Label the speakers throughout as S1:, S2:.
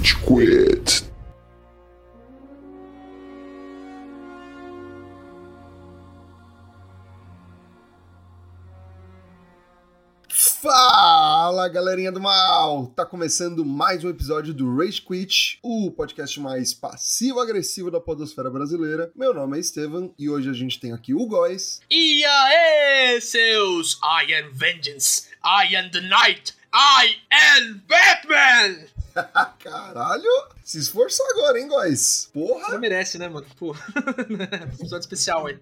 S1: Rage Quit. Fala galerinha do mal! Tá começando mais um episódio do Rage Quit, o podcast mais passivo-agressivo da podosfera brasileira. Meu nome é Estevam e hoje a gente tem aqui o Góis.
S2: E aí, seus I am Vengeance, I am the Night, I am Batman!
S1: Caralho! Se esforçou agora, hein, Góis? Porra!
S2: Você merece, né, mano? Pô, episódio especial aí.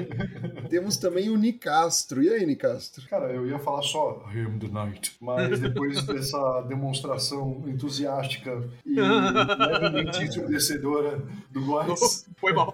S1: Temos também o Nicastro. E aí, Nicastro?
S3: Cara, eu ia falar só I am the night, mas depois dessa demonstração entusiástica e levemente ensurdecedora do Góis,
S2: Foi mal.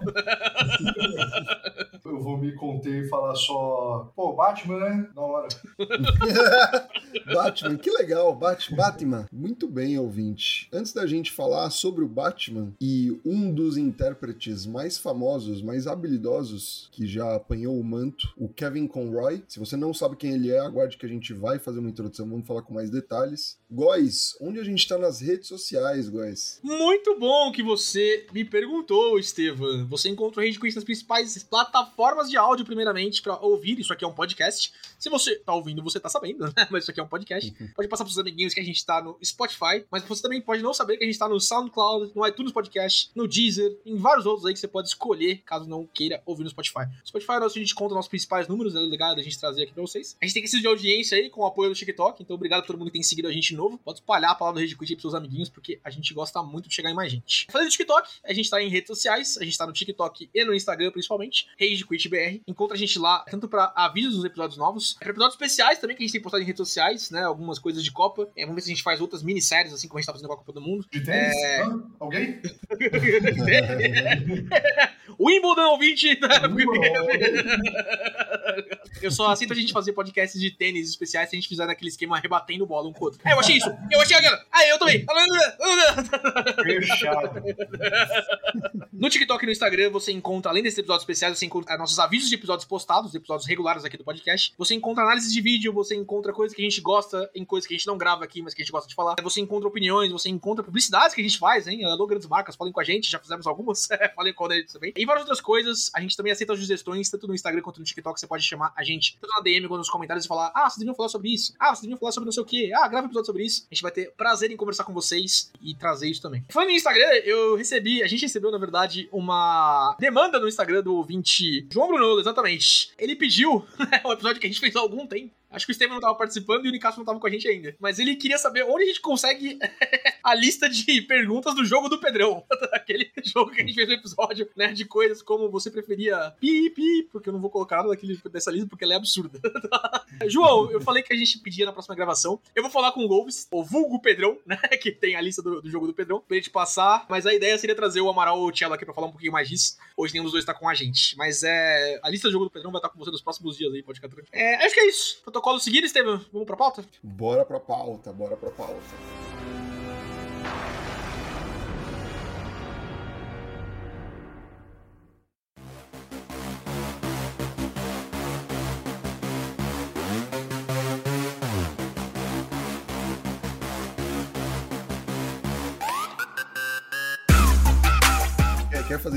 S3: Eu vou me conter e falar só, pô, Batman, né? Na hora.
S1: Batman, que legal, Bat Batman. Muito bem, ouvinte. Antes da gente falar sobre o Batman e um dos intérpretes mais famosos, mais habilidosos que já apanhou o manto, o Kevin Conroy. Se você não sabe quem ele é, aguarde que a gente vai fazer uma introdução, vamos falar com mais detalhes. Góis, onde a gente tá nas redes sociais, Góis?
S2: Muito bom que você me perguntou, Estevam. Você encontra o Rage Quit nas principais plataformas de áudio, primeiramente, pra ouvir. Isso aqui é um podcast. Se você tá ouvindo, você tá sabendo, né? Mas isso aqui é um podcast. Pode passar pros amiguinhos que a gente tá no Spotify, mas você também pode não saber que a gente tá no SoundCloud, no iTunes Podcast, no Deezer, em vários outros aí que você pode escolher, caso não queira ouvir no Spotify. No Spotify é onde a gente conta nossos principais números, é legal da gente trazer aqui pra vocês. A gente tem que de audiência aí com o apoio do TikTok, então obrigado a todo mundo que tem seguido a gente novo. Pode espalhar a palavra do Rede Quit pros seus amiguinhos, porque a gente gosta muito de chegar em mais gente. Falando do TikTok, a gente tá em redes sociais, a gente tá no TikTok e no Instagram principalmente, Rage Quit BR. Encontra a gente lá, tanto pra avisos dos episódios novos, pra episódios especiais também que a gente tem postado em redes sociais, né? Algumas coisas de Copa. É, vamos ver se a gente faz outras minisséries, assim como a gente tá fazendo com a Copa do Mundo.
S3: De tênis?
S2: É.
S3: Alguém?
S2: Wimbledon 20. Eu só aceito a gente fazer podcasts de tênis especiais se a gente fizer naquele esquema rebatendo bola um com o outro. É, eu achei isso. Eu achei aquela. Ah, eu também.
S3: Fechado.
S2: No TikTok e no Instagram você encontra, além desses episódios especiais, você encontra nossos avisos de episódios postados, episódios regulares aqui do podcast. Você encontra análise de vídeo, você encontra coisas que a gente gosta, em coisas que a gente não grava aqui, mas que a gente gosta de falar. Você encontra opiniões, você encontra publicidades que a gente faz, hein? Alô, grandes marcas, falem com a gente, já fizemos algumas. falem com a gente também. E várias outras coisas. A gente também aceita as sugestões, tanto no Instagram quanto no TikTok. Você pode chamar a gente tanto na DM quanto nos comentários e falar: Ah, vocês deviam falar sobre isso. Ah, vocês deviam falar sobre não sei o quê. Ah, grava um episódio sobre isso. A gente vai ter prazer em conversar com vocês e trazer isso também. Falando em Instagram, eu recebi, a gente recebeu, na verdade, uma demanda no Instagram do ouvinte João Bruno, exatamente. Ele pediu né, um episódio que a gente fez há algum tempo. Acho que o Estevam não tava participando e o Nicasso não tava com a gente ainda. Mas ele queria saber onde a gente consegue a lista de perguntas do jogo do Pedrão. Aquele jogo que a gente fez no episódio, né? De coisas como você preferia pi, pi, porque eu não vou colocar nada daquele, dessa lista porque ela é absurda. João, eu falei que a gente pedia na próxima gravação. Eu vou falar com o Golves, o vulgo Pedrão, né? Que tem a lista do, do jogo do Pedrão, pra gente passar. Mas a ideia seria trazer o Amaral ou o Cello aqui pra falar um pouquinho mais disso. Hoje nenhum dos dois tá com a gente. Mas é. A lista do jogo do Pedrão vai estar com você nos próximos dias aí, pode ficar tranquilo. É, acho que é isso. Protocolo seguido, Estevam. Vamos pra pauta?
S1: Bora pra pauta, bora pra pauta.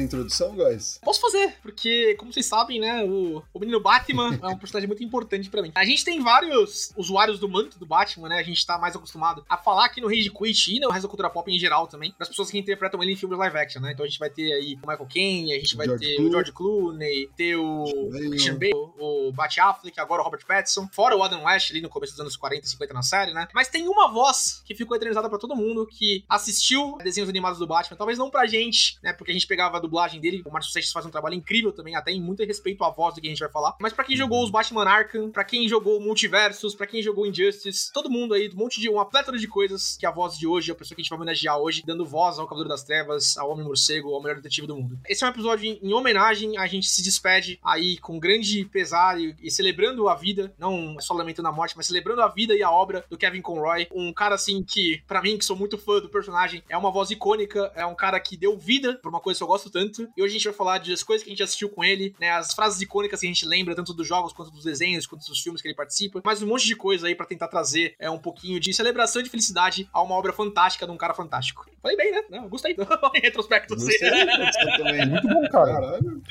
S1: Introdução, guys?
S2: Posso fazer, porque, como vocês sabem, né, o, o menino Batman é um personagem muito importante pra mim. A gente tem vários usuários do manto do Batman, né? A gente tá mais acostumado a falar aqui no Rage Quit e no resto da cultura pop em geral também, das pessoas que interpretam ele em filmes live action, né? Então a gente vai ter aí o Michael Caine, a gente vai
S1: George
S2: ter
S1: Clooney.
S2: o George Clooney, ter o. Christian Bale, o Bat Affleck, agora o Robert Pattinson, fora o Adam West ali no começo dos anos 40 e 50 na série, né? Mas tem uma voz que ficou eternizada pra todo mundo que assistiu desenhos animados do Batman, talvez não pra gente, né? Porque a gente pegava a dublagem dele, o Márcio Seixas faz um trabalho incrível também, até em muito respeito à voz do que a gente vai falar. Mas pra quem jogou os Batman Arkham, pra quem jogou Multiversos, pra quem jogou Injustice, todo mundo aí, um monte de uma plétora de coisas que a voz de hoje, a pessoa que a gente vai homenagear hoje, dando voz ao Cavaleiro das Trevas, ao Homem Morcego, ao melhor detetive do mundo. Esse é um episódio em, em homenagem, a gente se despede aí com grande pesar e, e celebrando a vida, não só lamentando a morte, mas celebrando a vida e a obra do Kevin Conroy, um cara assim que, pra mim, que sou muito fã do personagem, é uma voz icônica, é um cara que deu vida pra uma coisa que eu gosto tanto. E hoje a gente vai falar das coisas que a gente assistiu com ele, né? As frases icônicas que a gente lembra, tanto dos jogos quanto dos desenhos, quanto dos filmes que ele participa. Mas um monte de coisa aí para tentar trazer é, um pouquinho de celebração de felicidade a uma obra fantástica de um cara fantástico. Falei bem, né? Não, gostei. em retrospecto,
S1: você. também.
S4: Muito bom, cara. Caralho.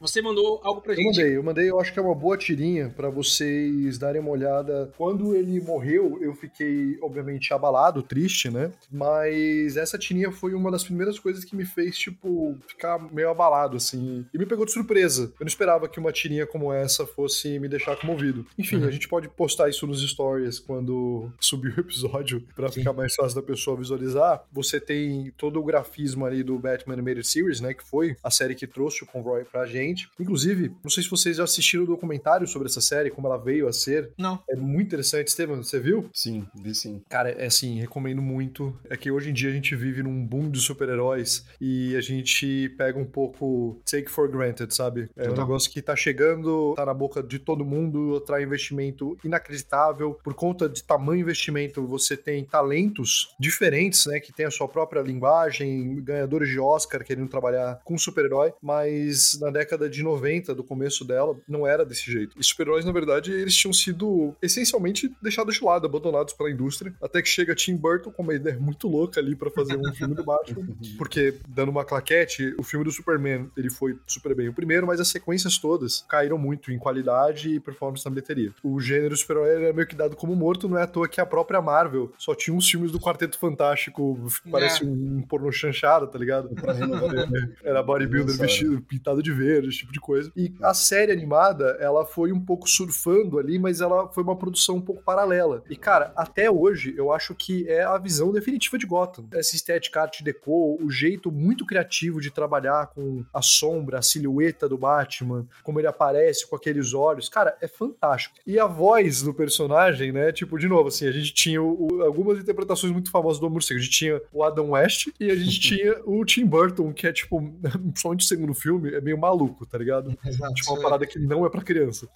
S2: Você mandou algo pra
S4: eu
S2: gente.
S4: Eu mandei, eu mandei, eu acho que é uma boa tirinha para vocês darem uma olhada. Quando ele morreu, eu fiquei, obviamente, abalado, triste, né? Mas essa tirinha foi uma das primeiras coisas que me fez, tipo, ficar meio abalado, assim. E me pegou de surpresa. Eu não esperava que uma tirinha como essa fosse me deixar comovido. Enfim, uhum. a gente pode postar isso nos stories quando subir o episódio, para ficar mais fácil da pessoa visualizar. Você tem todo o grafismo ali do Batman Animated Series, né? Que foi a série que trouxe o Conroy pra gente. Inclusive, não sei se vocês já assistiram o documentário sobre essa série, como ela veio a ser.
S2: Não.
S4: É muito interessante, Estevam, você viu?
S1: Sim, vi sim.
S4: Cara, é assim, recomendo muito. É que hoje em dia a gente vive num boom de super-heróis e a gente pega um pouco take for granted, sabe? É um negócio que tá chegando, tá na boca de todo mundo, atrai investimento inacreditável. Por conta de tamanho investimento, você tem talentos diferentes, né? Que tem a sua própria linguagem, ganhadores de Oscar querendo trabalhar com super-herói, mas na década de 90, do começo dela, não era desse jeito. E super-heróis, na verdade, eles tinham sido essencialmente deixados de lado, abandonados pela indústria, até que chega Tim Burton com uma ideia muito louca ali para fazer um filme do Batman, porque, dando uma claquete, o filme do Superman, ele foi super bem o primeiro, mas as sequências todas caíram muito em qualidade e performance na bilheteria. O gênero super-herói era meio que dado como morto, não é à toa que a própria Marvel só tinha uns filmes do Quarteto Fantástico, parece é. um, pornô chanchado, tá ligado? Pra renovar. era bodybuilder vestido, pintado de verde, esse tipo de coisa. E a série animada, ela foi um pouco surfando ali, mas ela foi uma produção um pouco paralela. E, cara, até hoje, eu acho que é a visão definitiva de Gotham. Essa estética arte deco, o jeito muito criativo de trabalhar com a sombra, a silhueta do Batman, como ele aparece com aqueles olhos, cara, é fantástico. E a voz do personagem, né, tipo, de novo, assim, a gente tinha o, algumas interpretações muito famosas do Morcego. A gente tinha o Adam West e a gente tinha o Tim Burton, que é, tipo, principalmente o segundo filme, é meio maluco, tá ligado? Exato, tipo, uma parada que não é pra criança.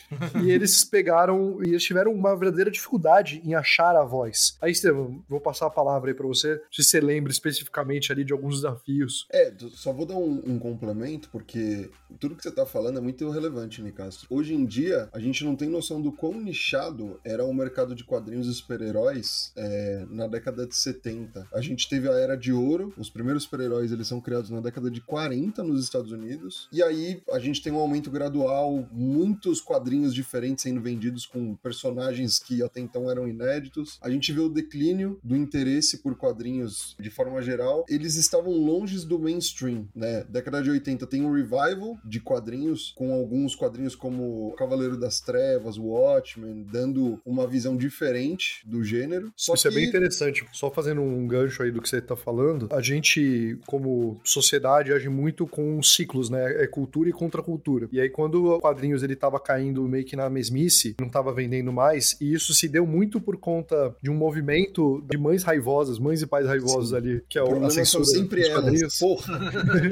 S4: e eles pegaram, e eles tiveram uma verdadeira dificuldade em achar a voz. Aí, Estevam, vou passar a palavra aí pra você, se você lembra especificamente ali de alguns desafios.
S1: É, só vou dar um, um complemento, porque tudo que você tá falando é muito relevante, Nicastro. Hoje em dia, a gente não tem noção do quão nichado era o mercado de quadrinhos e super-heróis é, na década de 70. A gente teve a Era de Ouro, os primeiros super-heróis eles são criados na década de 40 nos Estados Unidos, e aí a gente tem um aumento gradual, muitos quadrinhos diferentes sendo vendidos com personagens que até então eram inéditos. A gente vê o declínio do interesse por quadrinhos de forma geral. Eles estavam longe do mainstream, né? Década de 80 tem um revival de quadrinhos, com alguns quadrinhos como Cavaleiro das Trevas, Watchmen, dando uma visão diferente do gênero.
S4: Só Isso que... é bem interessante. Só fazendo um gancho aí do que você tá falando, a gente, como sociedade, age muito com ciclos, né? É cultura e contracultura. E aí, quando o quadrinhos ele tava caindo meio que na mesmice, não tava vendendo mais, e isso se deu muito por conta de um movimento de mães raivosas, mães e pais raivosos Sim. ali, que é o, a censura
S1: sempre dos quadrinhos.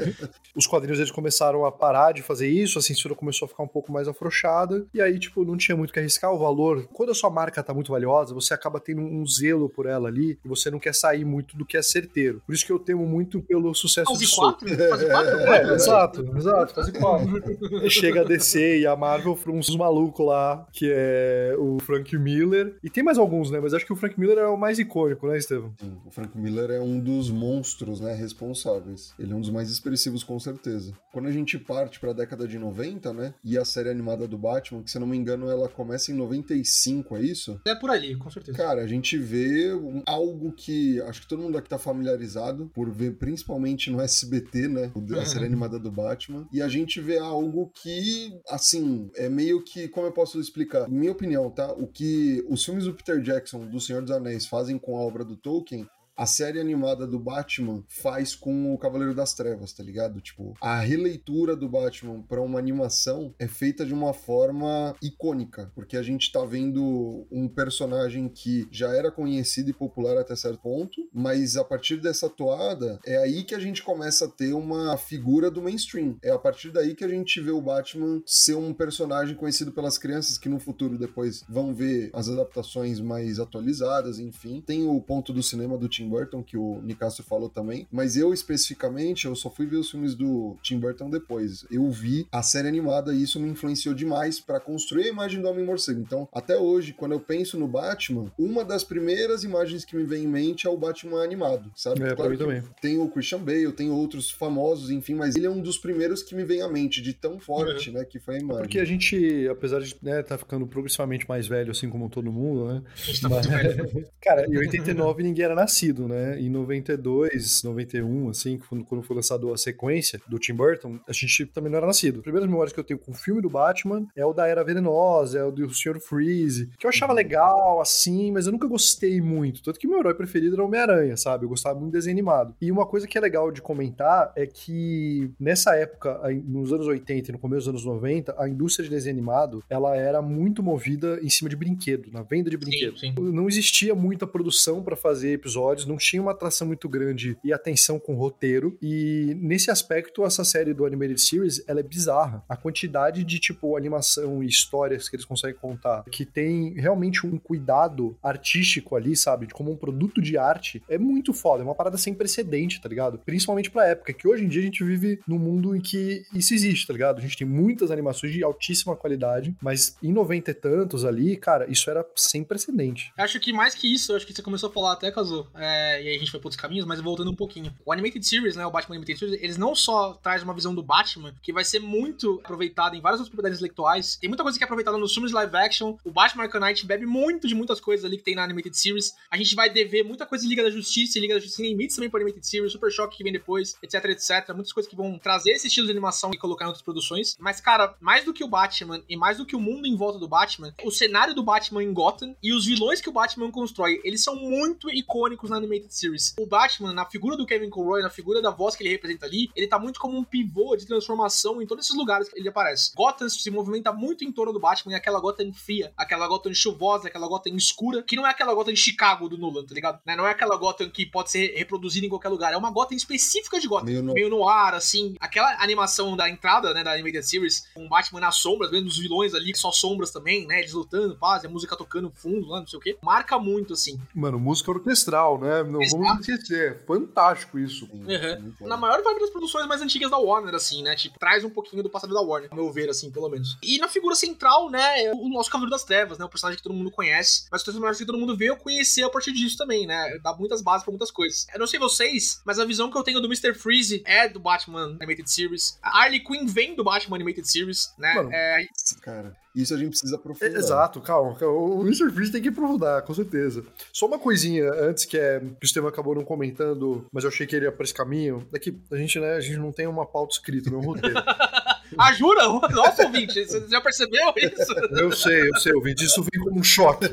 S4: Os quadrinhos eles começaram a parar de fazer isso, a censura começou a ficar um pouco mais afrouxada, e aí, tipo, não tinha muito que arriscar o valor. Quando a sua marca tá muito valiosa, você acaba tendo um zelo por ela ali, e você não quer sair muito do que é certeiro. Por isso que eu temo muito pelo sucesso de
S2: quatro? Fase quatro?
S4: É, exato, exato, fase quatro. Chega a DC e a Marvel uns malucos lá, que é o Frank Miller, e tem mais alguns, né, mas acho que o Frank Miller é o mais icônico, né, Estevam?
S1: Sim, o Frank Miller é um dos monstros, né, responsáveis. Ele é um dos mais expressivos, com certeza. Quando a gente parte pra década de 90, né, e a série animada do Batman, que se eu não me engano ela começa em 95, é isso?
S2: É por ali, com certeza.
S1: Cara, a gente vê algo que acho que todo mundo aqui tá familiarizado por ver principalmente no SBT, né? A série animada do Batman. E a gente vê algo que, assim, é meio que, como eu posso explicar? Minha opinião, tá? O que os filmes do Peter Jackson, do Senhor dos Anéis, fazem com a obra do Tolkien a série animada do Batman faz com o Cavaleiro das Trevas, tá ligado? Tipo, a releitura do Batman para uma animação é feita de uma forma icônica, porque a gente tá vendo um personagem que já era conhecido e popular até certo ponto, mas a partir dessa toada é aí que a gente começa a ter uma figura do mainstream. É a partir daí que a gente vê o Batman ser um personagem conhecido pelas crianças que no futuro depois vão ver as adaptações mais atualizadas, enfim. Tem o ponto do cinema do Tim Burton, que o Nicasso falou também, mas eu especificamente, eu só fui ver os filmes do Tim Burton depois. Eu vi a série animada e isso me influenciou demais para construir a imagem do Homem-Morcego. Então, até hoje, quando eu penso no Batman, uma das primeiras imagens que me vem em mente é o Batman animado, sabe?
S4: É, claro também.
S1: Tem o Christian Bale, tem outros famosos, enfim, mas ele é um dos primeiros que me vem à mente, de tão forte, né, que foi a imagem.
S4: Porque a gente, apesar de né, tá ficando progressivamente mais velho, assim como todo mundo, né?
S2: A gente tá muito velho.
S4: Cara, em 89 ninguém era nascido, né? Em 92, 91, assim, quando quando foi lançado a sequência do Tim Burton, a gente também não era nascido. As primeiras memórias que eu tenho com o filme do Batman é o da Era Venenosa, é o do Sr. Freeze, que eu achava legal, assim, mas eu nunca gostei muito. Tanto que meu herói preferido era Homem-Aranha, sabe? Eu gostava muito do desenho animado. E uma coisa que é legal de comentar é que nessa época, nos anos 80 e no começo dos anos 90, a indústria de desenho animado, ela era muito movida em cima de brinquedo, na venda de brinquedo.
S2: sim.
S4: Não existia muita produção pra fazer episódios, não tinha uma atração muito grande e atenção com o roteiro. E nesse aspecto, essa série do Animated Series, ela é bizarra. A quantidade de, tipo, animação e histórias que eles conseguem contar, que tem realmente um cuidado artístico ali, sabe? Como um produto de arte, é muito foda. É uma parada sem precedente, tá ligado? Principalmente pra época, que hoje em dia a gente vive num mundo em que isso existe, tá ligado? A gente tem muitas animações de altíssima qualidade, mas em 90 e tantos ali, cara, isso era sem precedente.
S2: Acho que mais que isso, acho que você começou a falar até, Kazu, é, e aí a gente foi por outros caminhos, mas voltando um pouquinho. O Animated Series, né, o Batman Animated Series, eles não só traz uma visão do Batman, que vai ser muito aproveitada em várias outras propriedades intelectuais, tem muita coisa que é aproveitada nos filmes live action, o Batman Arkham bebe muito de muitas coisas ali que tem na Animated Series, a gente vai dever muita coisa em Liga da Justiça Liga da Justiça em Limites também para Animated Series, Super Choque que vem depois, etc, etc, muitas coisas que vão trazer esse estilo de animação e colocar em outras produções, mas cara, mais do que o Batman e mais do que o mundo em volta do Batman, o cenário do Batman em Gotham e os vilões que o Batman constrói, eles são muito icônicos na Animated Series. O Batman, na figura do Kevin Conroy, na figura da voz que ele representa ali, ele tá muito como um pivô de transformação em todos esses lugares que ele aparece. Gotham se movimenta muito em torno do Batman, e aquela Gotham fria, aquela Gotham chuvosa, aquela Gotham escura, que não é aquela Gotham de Chicago do Nolan, tá ligado? Né? Não é aquela Gotham que pode ser reproduzida em qualquer lugar, é uma Gotham específica de Gotham.
S1: Meio no-
S2: Meio no ar, assim. Aquela animação da entrada, né, da Animated Series, com o Batman nas sombras, vendo os vilões ali, só sombras também, né, eles lutando, paz, e a música tocando fundo lá, não sei o quê. Marca muito, assim.
S4: Mano, música orquestral, né? Não
S2: Exato.
S4: vamos esquecer. É fantástico isso.
S2: Uhum.
S1: muito
S2: Na maior vibe das produções mais antigas da Warner, assim, né? Tipo, traz um pouquinho do passado da Warner, ao meu ver, assim, pelo menos. E na figura central, né, é o nosso Cavaleiro das Trevas, né? O personagem que todo mundo conhece, mas o personagem que todo mundo veio conhecer a partir disso também, né? Dá muitas bases pra muitas coisas. Eu não sei vocês, mas a visão que eu tenho do Mr. Freeze é do Batman Animated Series. A Harley Quinn vem do Batman Animated Series, né?
S4: Mano,
S2: É,
S1: Cara, isso a gente precisa aprofundar.
S4: Exato, calma, calma. O Mr. Freeze tem que aprofundar, com certeza. Só uma coisinha antes que é que o Estevam acabou não comentando, mas eu achei que ele ia pra esse caminho. Daqui, a gente, né, a gente não tem uma pauta escrita, não é um roteiro.
S2: Ah, jura? Nossa, ouvinte, você já percebeu isso?
S4: eu sei, eu sei, eu vi disso vem como um choque.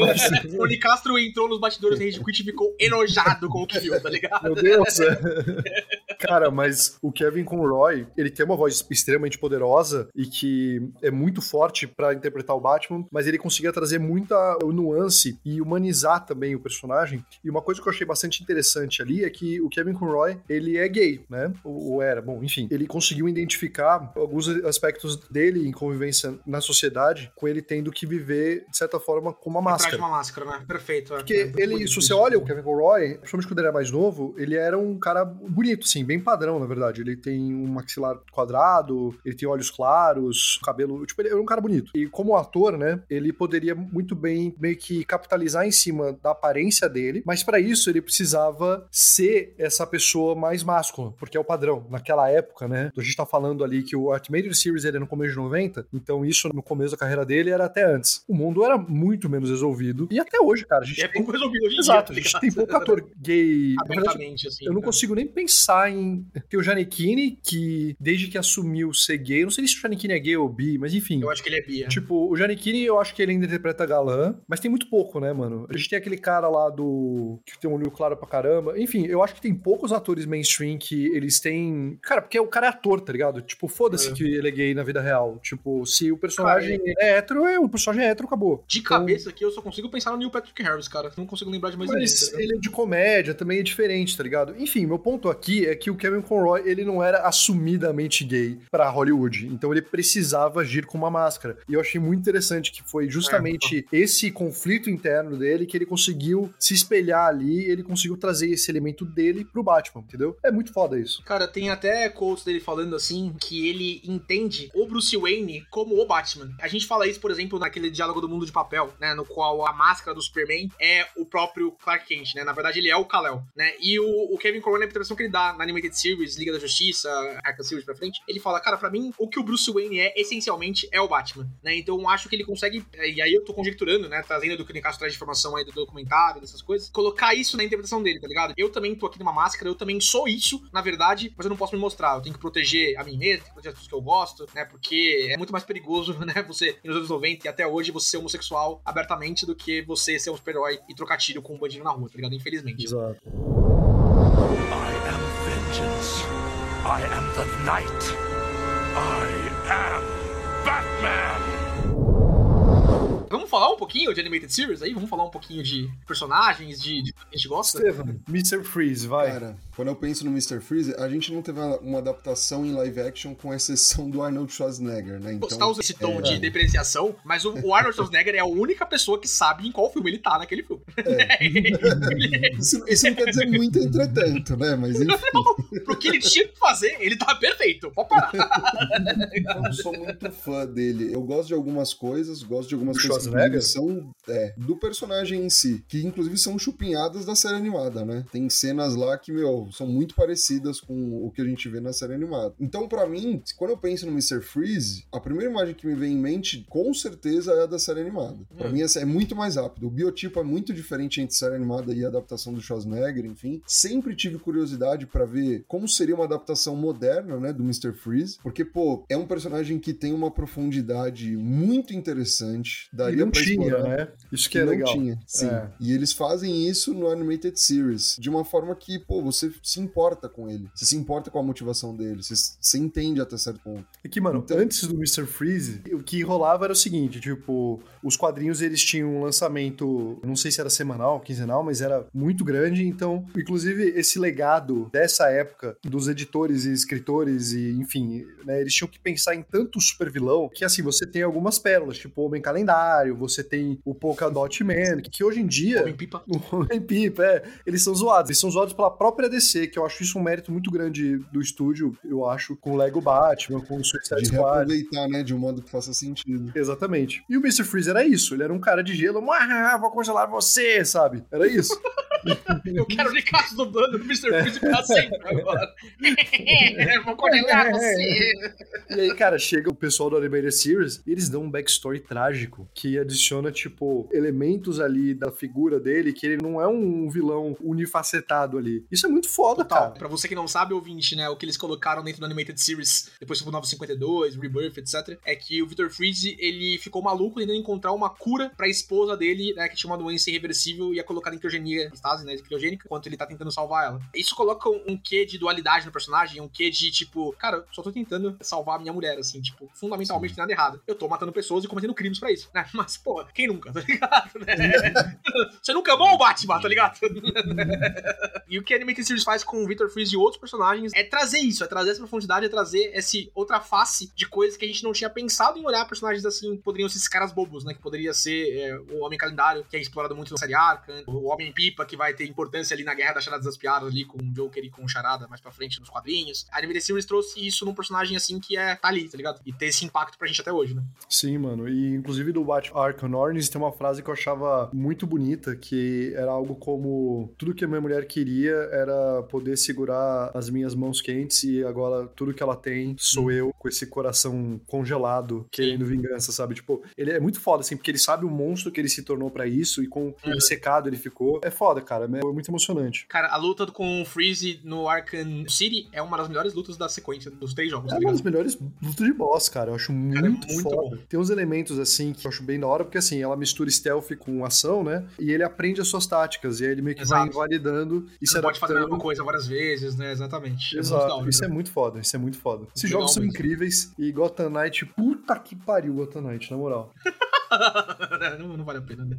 S4: Mas,
S2: o Nicastro entrou nos bastidores da Rede Quit e ficou enojado com o que viu, tá ligado?
S4: Meu Deus! Cara, mas o Kevin Conroy, ele tem uma voz extremamente poderosa e que é muito forte pra interpretar o Batman, mas ele conseguia trazer muita nuance e humanizar também o personagem. E uma coisa que eu achei bastante interessante ali é que o Kevin Conroy, ele é gay, né? Ou, ou era, bom, enfim. Ele conseguiu identificar alguns aspectos dele em convivência na sociedade, com ele tendo que viver, de certa forma, com uma
S2: Atrás de
S4: máscara.
S2: uma máscara, né? Perfeito. é.
S4: Porque
S2: É,
S4: ele, se você olha o Kevin Conroy, principalmente quando ele era mais novo, ele era um cara bonito, assim, bem padrão, na verdade. Ele tem um maxilar quadrado, ele tem olhos claros, cabelo. Tipo, ele era um cara bonito. E como ator, né, ele poderia muito bem meio que capitalizar em cima da aparência dele, mas pra isso ele precisava ser essa pessoa mais máscula, porque é o padrão. Naquela época, né, a gente tá falando ali que o Ultimate Series ele é no começo de 90, então isso no começo da carreira dele era até antes. O mundo era muito menos resolvido. E até hoje, cara, a gente
S2: é
S4: tem
S2: pouco resolvido hoje em
S4: Exato, a
S2: dia.
S4: gente
S2: tá
S4: tem
S2: ligado?
S4: pouco ator gay. Verdade,
S2: assim.
S4: eu não
S2: né?
S4: consigo nem pensar em. Tem o Janequine, que desde que assumiu ser gay, não sei se o Janequine é gay ou bi, mas enfim.
S2: Eu acho que ele é bia.
S4: Tipo, o Janequine, eu acho que ele ainda interpreta galã, mas tem muito pouco, né, mano? A gente tem aquele cara lá do. que tem um olho claro pra caramba. Enfim, eu acho que tem poucos atores mainstream que eles têm. Cara, porque o cara é ator, tá ligado? Tipo, foda-se
S2: É.
S4: que ele é gay na vida real. Tipo, se o personagem é hétero, é, o personagem é hétero, acabou.
S2: De cabeça aqui, eu só consigo pensar no Neil Patrick Harris, cara. Não consigo lembrar de mais
S4: Mas
S2: ninguém. tá
S4: ele é de comédia, também é diferente, tá ligado? Enfim, meu ponto aqui é que o Kevin Conroy, ele não era assumidamente gay pra Hollywood. Então ele precisava agir com uma máscara. E eu achei muito interessante que foi justamente é. esse conflito interno dele que ele conseguiu se espelhar ali, ele conseguiu trazer esse elemento dele pro Batman, entendeu? É muito foda isso.
S2: Cara, tem até quotes dele falando assim que ele entende o Bruce Wayne como o Batman. A gente fala isso, por exemplo, naquele diálogo do Mundo de Papel, né, no qual a máscara do Superman é o próprio Clark Kent, né? Na verdade, ele é o Kal-El, né? E o, o Kevin Conroy, na interpretação que ele dá na Animated Series, Liga da Justiça, Arkham Series pra frente, ele fala, cara, para mim, o que o Bruce Wayne é, essencialmente, é o Batman, né? Então, eu acho que ele consegue, e aí eu tô conjecturando, né, trazendo do que o Nicasso traz de informação aí do documentário, dessas coisas, colocar isso na interpretação dele, tá ligado? Eu também tô aqui numa máscara, eu também sou isso, na verdade, mas eu não posso me mostrar. Eu tenho que proteger a mim mesmo, tenho que proteger as pessoas que eu gosto, né? Porque é muito mais perigoso, né? Você, nos anos 90 e até hoje, você ser homossexual abertamente do que você ser um super-herói e trocar tiro com um bandido na rua, tá ligado? Infelizmente.
S4: Exato.
S5: I am the night. I am Batman.
S2: Vamos falar um pouquinho de Animated Series aí? Vamos falar um pouquinho de personagens, de, de que a gente gosta?
S4: Steven, Mr. Freeze, vai.
S1: Cara, quando eu penso no Mr. Freeze, a gente não teve uma adaptação em live action com exceção do Arnold Schwarzenegger, né?
S2: Então, Você tá usando esse tom é... de depreciação, mas o, o, Arnold Schwarzenegger é a única pessoa que sabe em qual filme ele tá naquele filme. É.
S1: isso, isso, não quer dizer muito, entretanto, né? Mas enfim.
S2: Não, pro que ele tinha que fazer, ele tá perfeito. Pode parar.
S1: eu não sou muito fã dele. Eu gosto de algumas coisas, gosto de algumas coisas que são é, do personagem em si, que inclusive são chupinhadas da série animada, né? Tem cenas lá que, meu, são muito parecidas com o que a gente vê na série animada. Então, para mim, quando eu penso no Mr. Freeze, a primeira imagem que me vem em mente, com certeza, é a da série animada. Para hum. mim, é muito mais rápido. O biotipo é muito diferente entre série animada e a adaptação do Schwarzenegger, enfim. Sempre tive curiosidade para ver como seria uma adaptação moderna, né, do Mr. Freeze, porque, pô, é um personagem que tem uma profundidade muito interessante.
S4: Daria e não tinha, explorar. né? Isso que é
S1: não
S4: legal.
S1: Tinha, sim. É. E eles fazem isso no Animated Series, de uma forma que, pô, você se importa com ele. Você se importa com a motivação dele. Você, você entende até certo ponto.
S4: É que, mano, então... antes do Mr. Freeze, o que rolava era o seguinte, tipo, os quadrinhos eles tinham um lançamento, não sei se era semanal, quinzenal, mas era muito grande, então, inclusive, esse legado dessa época dos editores e escritores e, enfim, né, eles tinham que pensar em tanto super vilão que, assim, você tem algumas pérolas, tipo Homem Calendário, você tem o Polkadot Man, que, hoje em dia...
S2: Homem Pipa.
S4: O Homem Pipa, é. Eles são zoados. Eles são zoados pela própria DC, que eu acho isso um mérito muito grande do estúdio, eu acho, com o Lego Batman, com o Suicide
S1: Squad. De aproveitar, né, de um modo que faça sentido.
S4: Exatamente. E o Mr. Freeze era isso, ele era um cara de gelo, ah, vou congelar você, sabe? Era isso.
S2: eu quero o Nicasso dublando o Mr. Freeze pra sempre agora. vou congelar você.
S4: E aí, cara, chega o pessoal do Animated Series e eles dão um backstory trágico que adiciona, tipo, elementos ali da figura dele que ele não é um vilão unifacetado ali. Isso é muito foda, Total. cara.
S2: Pra você que não sabe, ouvinte, né, o que eles colocaram dentro do Animated Series, depois do 952, Rebirth, etc., é que o Victor Freeze, ele ficou maluco tentando encontrar uma cura pra esposa dele, né, que tinha uma doença irreversível e ia colocar em criogenia, estase, né, criogênica, enquanto ele tá tentando salvar ela. Isso coloca um quê de dualidade no personagem, um quê de, tipo, cara, só tô tentando salvar a minha mulher, assim, tipo, fundamentalmente nada errado. Eu tô matando pessoas e cometendo crimes pra isso, né? Mas, pô, quem nunca, tá ligado? Né? Você nunca amou o Batman, tá ligado? e o que a Animated Series faz com o Victor Freeze e outros personagens é trazer isso, é trazer essa profundidade, é trazer esse outra face de coisas que a gente não tinha pensado em olhar personagens assim, poderiam ser esses caras bobos, né? Que poderia ser é, o Homem Calendário, que é explorado muito na série Arkham, o Homem Pipa, que vai ter importância ali na Guerra das Charadas das Piadas, ali com o Joker e com o Charada mais pra frente nos quadrinhos. A Animated Series trouxe isso num personagem assim que é tá ali, tá ligado? E ter esse impacto pra gente até hoje, né?
S4: Sim, mano. E inclusive do Batman Arkham Origins tem uma frase que eu achava muito bonita, que era algo como tudo que a minha mulher queria era poder segurar as minhas mãos quentes e agora tudo que ela tem sou eu com esse coração congelado querendo vingança, sabe? Tipo, ele é muito foda, assim, porque ele sabe o monstro que ele se tornou para isso e com uhum. o secado ele ficou. É foda, cara. É muito emocionante.
S2: Cara, a luta com o Freeze no Arkham City é uma das melhores lutas da sequência dos três jogos.
S4: É
S2: tá
S4: uma das melhores lutas de boss, cara. Eu acho muito, cara, é muito foda. Bom. Tem uns elementos, assim, que eu acho bem da hora, porque, assim, ela mistura stealth com ação, né? E ele aprende as suas táticas, e aí ele meio que Exato. vai invalidando e Você
S2: se pode fazer a mesma coisa várias vezes, né? Exatamente.
S4: É Exato. É isso é muito foda, isso é muito foda. Esses jogos são incríveis e Gotham Knight, puta que pariu Gotham Knight, na moral.
S2: não, não vale a pena, né?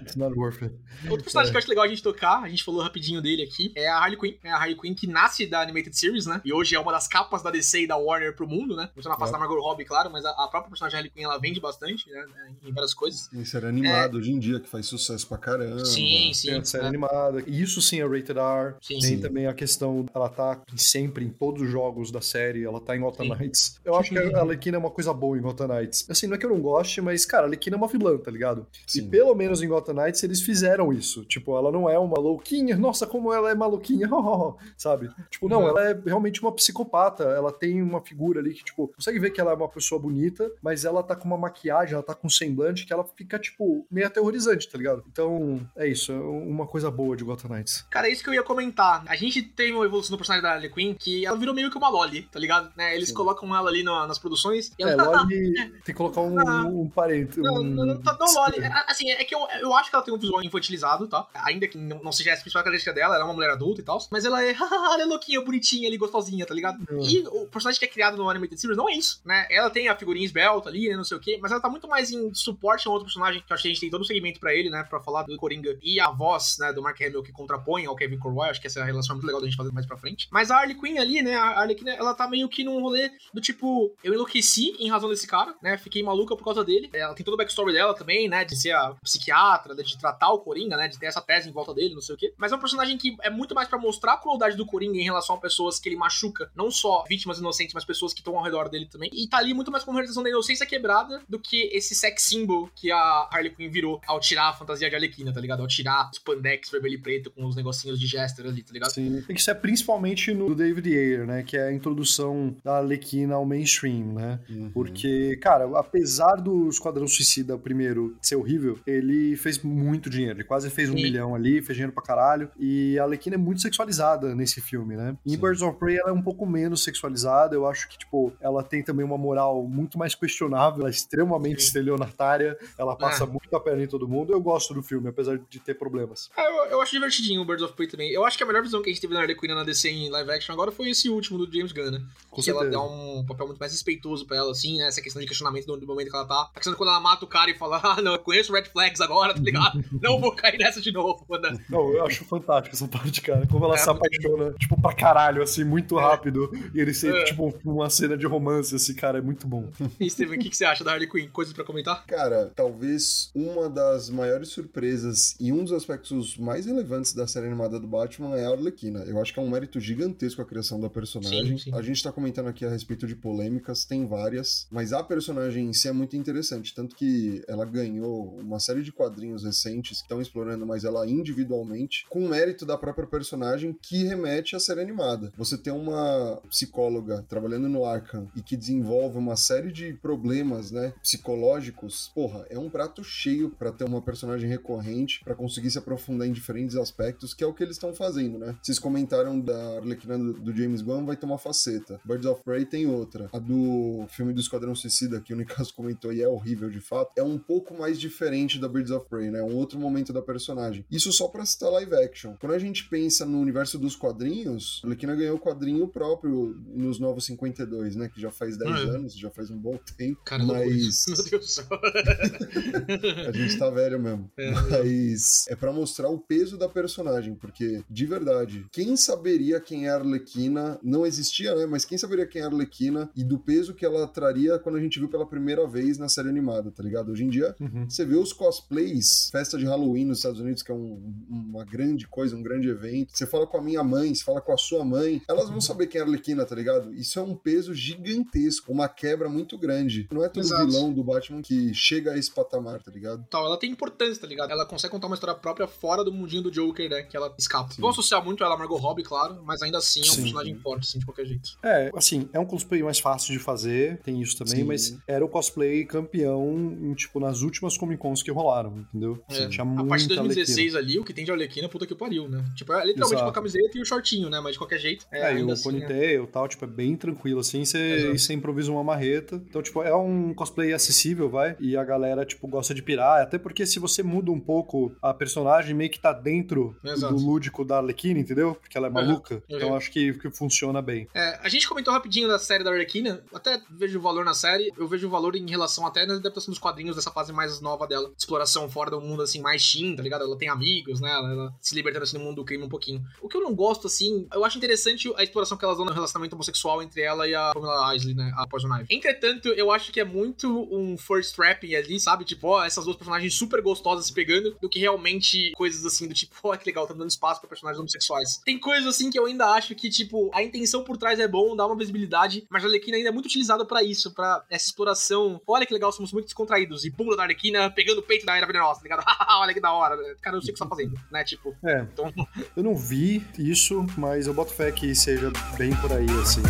S4: It's not worth it.
S2: Outro personagem que eu acho legal a gente tocar, a gente falou rapidinho dele aqui, é a Harley Quinn. É a Harley Quinn que nasce da Animated Series, né? E hoje é uma das capas da DC e da Warner pro mundo, né? Muito na face da Margot Robbie, claro, mas a, a própria personagem Harley Quinn, ela vende bastante, né? Em várias coisas.
S1: Isso era animado hoje em dia, que faz sucesso pra caramba.
S2: Sim, sim.
S4: Tem série
S2: né?
S4: animada. E Isso sim é rated R.
S2: Sim.
S4: Tem
S1: Sim.
S4: também a questão, ela tá sempre em todos os jogos da série, ela tá em Gotham. Knights. Eu acho que a Arlequina é uma coisa boa em Gotham Knights. Assim, não é que eu não goste, mas, cara, a Arlequina é uma vilã, tá ligado?
S1: Sim.
S4: E pelo menos em Gotham Knights eles fizeram isso. Tipo, ela não é uma louquinha, nossa, como ela é maluquinha, sabe? Tipo, não,
S2: Uhum.
S4: ela é realmente uma psicopata. Ela tem uma figura ali que, tipo, consegue ver que ela é uma pessoa bonita, mas ela tá com uma maquiagem, ela tá com um semblante que ela fica, tipo, meio aterrorizante, tá ligado? Então, é isso, é uma coisa boa de Gotham Knights.
S2: Cara, é isso que eu ia comentar. A gente tem uma evolução do personagem da Harley Quinn que ela virou meio que uma Loli, tá ligado? Né? Eles
S1: Sim.
S2: colocam ela ali nas produções e
S4: É,
S2: ela.
S4: Loli tem que colocar um,
S2: Ah.
S4: um
S2: Não,
S4: um...
S2: não, não, tá- não, Loli. É, Assim, é que eu, eu acho que ela tem um visual infantilizado, tá? Ainda que não, não seja essa a principal característica dela, ela é uma mulher adulta e tal. Mas ela é, ela é louquinha, bonitinha ali, gostosinha, tá ligado?
S4: Hum.
S2: E o personagem que é criado no Animated Series não é isso, né? Ela tem a figurinha esbelta ali, né, não sei o quê, mas ela tá muito mais em suporte a um outro personagem, que eu acho que a gente tem todo o segmento pra ele, né? Pra falar do Coringa e a voz, né, do Mark Hamill que contrapõe ao Kevin Conroy. Acho que essa é a relação muito legal da gente fazer mais pra frente. Mas a Harley Quinn ali, né? A Harley Quinn, ela tá meio que num rolê do tipo, eu enlouqueci em razão desse cara, né? Fiquei maluca por causa dele. Ela tem todo o backstory dela também, né? De ser a psiquiatra, de tratar o Coringa, né? De ter essa tese em volta dele, não sei o quê. Mas é um personagem que é muito mais pra mostrar a crueldade do Coringa em relação a pessoas que ele machuca, não só vítimas inocentes, mas pessoas que estão ao redor dele também. E tá ali muito mais como realização da inocência quebrada do que esse sex symbol que a Harley Quinn virou ao tirar a fantasia de Arlequina, tá ligado? Ao tirar os pandex vermelho e preto com os negocinhos de Jester ali, tá ligado?
S4: Sim. E Isso é principalmente no David Ayer, né? Que é a introdução da Arlequina ao mainstream, né?
S1: Uhum.
S4: Porque, cara, apesar do Esquadrão Suicida primeiro ser horrível, ele fez muito dinheiro. Ele quase fez um
S2: Sim.
S4: milhão ali, fez dinheiro pra caralho. E a Arlequina é muito sexualizada nesse filme, né? Em
S1: Sim.
S4: Birds of Prey ela é um pouco menos sexualizada. Eu acho que, tipo, ela tem também uma moral muito mais questionável. Ela é extremamente
S2: Sim.
S4: estelionatária. Ela passa
S2: É.
S4: muito a perna em todo mundo. Eu gosto do filme, apesar de ter problemas.
S2: É, eu, eu acho divertidinho o Birds of Prey também. Eu acho que a melhor visão que a gente teve na Harley Quinn na DC em live action agora foi esse último do James Gunn, né?
S4: Com
S2: que ela
S4: certeza.
S2: dá um papel muito mais respeitoso pra ela, assim, né? Essa questão de questionamento do, do momento que ela tá. A questão de quando ela mata o cara e fala, ah, não, eu conheço Red Flags agora, tá ligado? não vou cair nessa de novo, né?
S4: Não, eu acho fantástico essa parte, cara. Como ela
S2: É,
S4: se apaixona, tipo, pra caralho, assim, muito rápido. E ele sempre,
S2: É.
S4: tipo, uma cena de romance, assim, cara, é muito bom.
S2: E Steven, o que, que você acha da Harley Quinn? Coisas pra comentar?
S1: Cara, talvez uma das maiores surpresas e um dos aspectos mais relevantes da série animada do Batman é a Arlequina. Eu acho que é um mérito gigantesco a criação da personagem.
S2: Sim, sim.
S1: A gente tá comentando aqui a respeito de polêmicas, tem várias, mas a personagem em si é muito interessante, tanto que ela ganhou uma série de quadrinhos recentes que estão explorando mais ela individualmente, com mérito da própria personagem que remete à série animada. Você tem uma psicóloga trabalhando no Arkham e que desenvolve uma série de problemas, né, psicológicos, porra, é um prato cheio pra ter uma personagem recorrente, pra conseguir se aprofundar em diferentes aspectos, que é o que eles estão fazendo, né? Vocês comentaram da Arlequina do, do James Gunn, vai ter uma faceta. Birds of Prey tem outra. A do filme do Esquadrão Suicida, que o Nicasso comentou e é horrível de fato, é um pouco mais diferente da Birds of Prey, né? É um outro momento da personagem. Isso só pra citar live action. Quando a gente pensa no universo dos quadrinhos, a Arlequina ganhou o quadrinho próprio nos Novos 52, né? Que já faz 10
S2: Ah, é.
S1: anos, já faz um bom tempo.
S2: Cara, loucura
S1: mas.
S2: Meu Deus
S1: a gente tá velho mesmo.
S2: É.
S1: Mas é pra mostrar o peso da personagem, porque, de verdade, quem saberia quem é a Arlequina não existia, né? Mas quem saberia quem é a Arlequina e do peso que ela traria quando a gente viu pela primeira vez na série animada, tá ligado? Hoje em dia,
S4: Uhum.
S1: você vê os cosplays, festa de Halloween nos Estados Unidos, que é um- uma grande coisa, um grande evento. Você fala com a minha mãe, você fala com a sua mãe, elas vão saber quem é a Arlequina, tá ligado? Isso é um peso gigantesco, uma quebra muito grande. Não é todo
S2: Exato.
S1: vilão do Batman que chega a esse patamar, tá ligado?
S2: Tal, ela tem importância, tá ligado? Ela consegue contar uma história própria fora do mundinho do Joker, né? Que ela escapa. Vou associar muito ela a Margot Robbie, claro, mas ainda assim é um
S4: Sim.
S2: personagem forte, assim, de qualquer jeito.
S4: É, assim, é um cosplay mais fácil de fazer, tem isso também,
S1: Sim.
S4: mas era o cosplay campeão, em, tipo, nas últimas Comic Cons que rolaram, entendeu?
S2: É.
S4: Tinha
S2: A partir de 2016
S4: Arlequina.
S2: ali, o que tem de Arlequina, puta que pariu, né? Tipo, é literalmente
S4: Exato.
S2: uma camiseta e o shortinho, né? Mas de qualquer jeito. É,
S4: É, e o
S2: assim, é-
S4: ponytail e tal, tipo, é bem tranquilo, assim, você improvisa uma marreta. Então, tipo, é um cosplay acessível, vai, e a galera, tipo, gosta de pirar, até porque se você muda um pouco a personagem, meio que tá dentro
S2: Exato.
S4: do lúdico da Arlequina, entendeu? Porque ela é maluca, então acho que, que funciona bem.
S2: É, a gente comentou rapidinho da série da Arlequina, até vejo o valor na série, eu vejo o valor em relação até adaptação dos quadrinhos dessa fase mais nova dela. Exploração fora do mundo, assim, mais teen, tá ligado? Ela tem amigos, né? Ela, ela se libertando assim no mundo do crime um pouquinho. O que eu não gosto, assim, eu acho interessante a exploração que elas dão no relacionamento homossexual entre ela e a Pamela Isley, né? A Poison Ivy. Entretanto, eu acho que é muito um first trapping ali, sabe? Tipo, ó, essas duas personagens super gostosas se pegando, do que realmente coisas assim do tipo, ó, que legal, tá dando espaço pra personagens homossexuais. Tem coisas assim que eu ainda acho que, tipo, a intenção por trás é bom, dá uma visibilidade, mas a Arlequina ainda é muito utilizada para isso, para essa exploração. Olha que legal, somos muito descontraídos. E bunda da Arlequina pegando o peito da Era Venenosa, tá ligado? Olha que da hora. Cara, eu sei o que você tá fazendo, né? Tipo.
S4: É. Então... Eu não vi isso, mas eu boto fé que seja bem por aí, assim.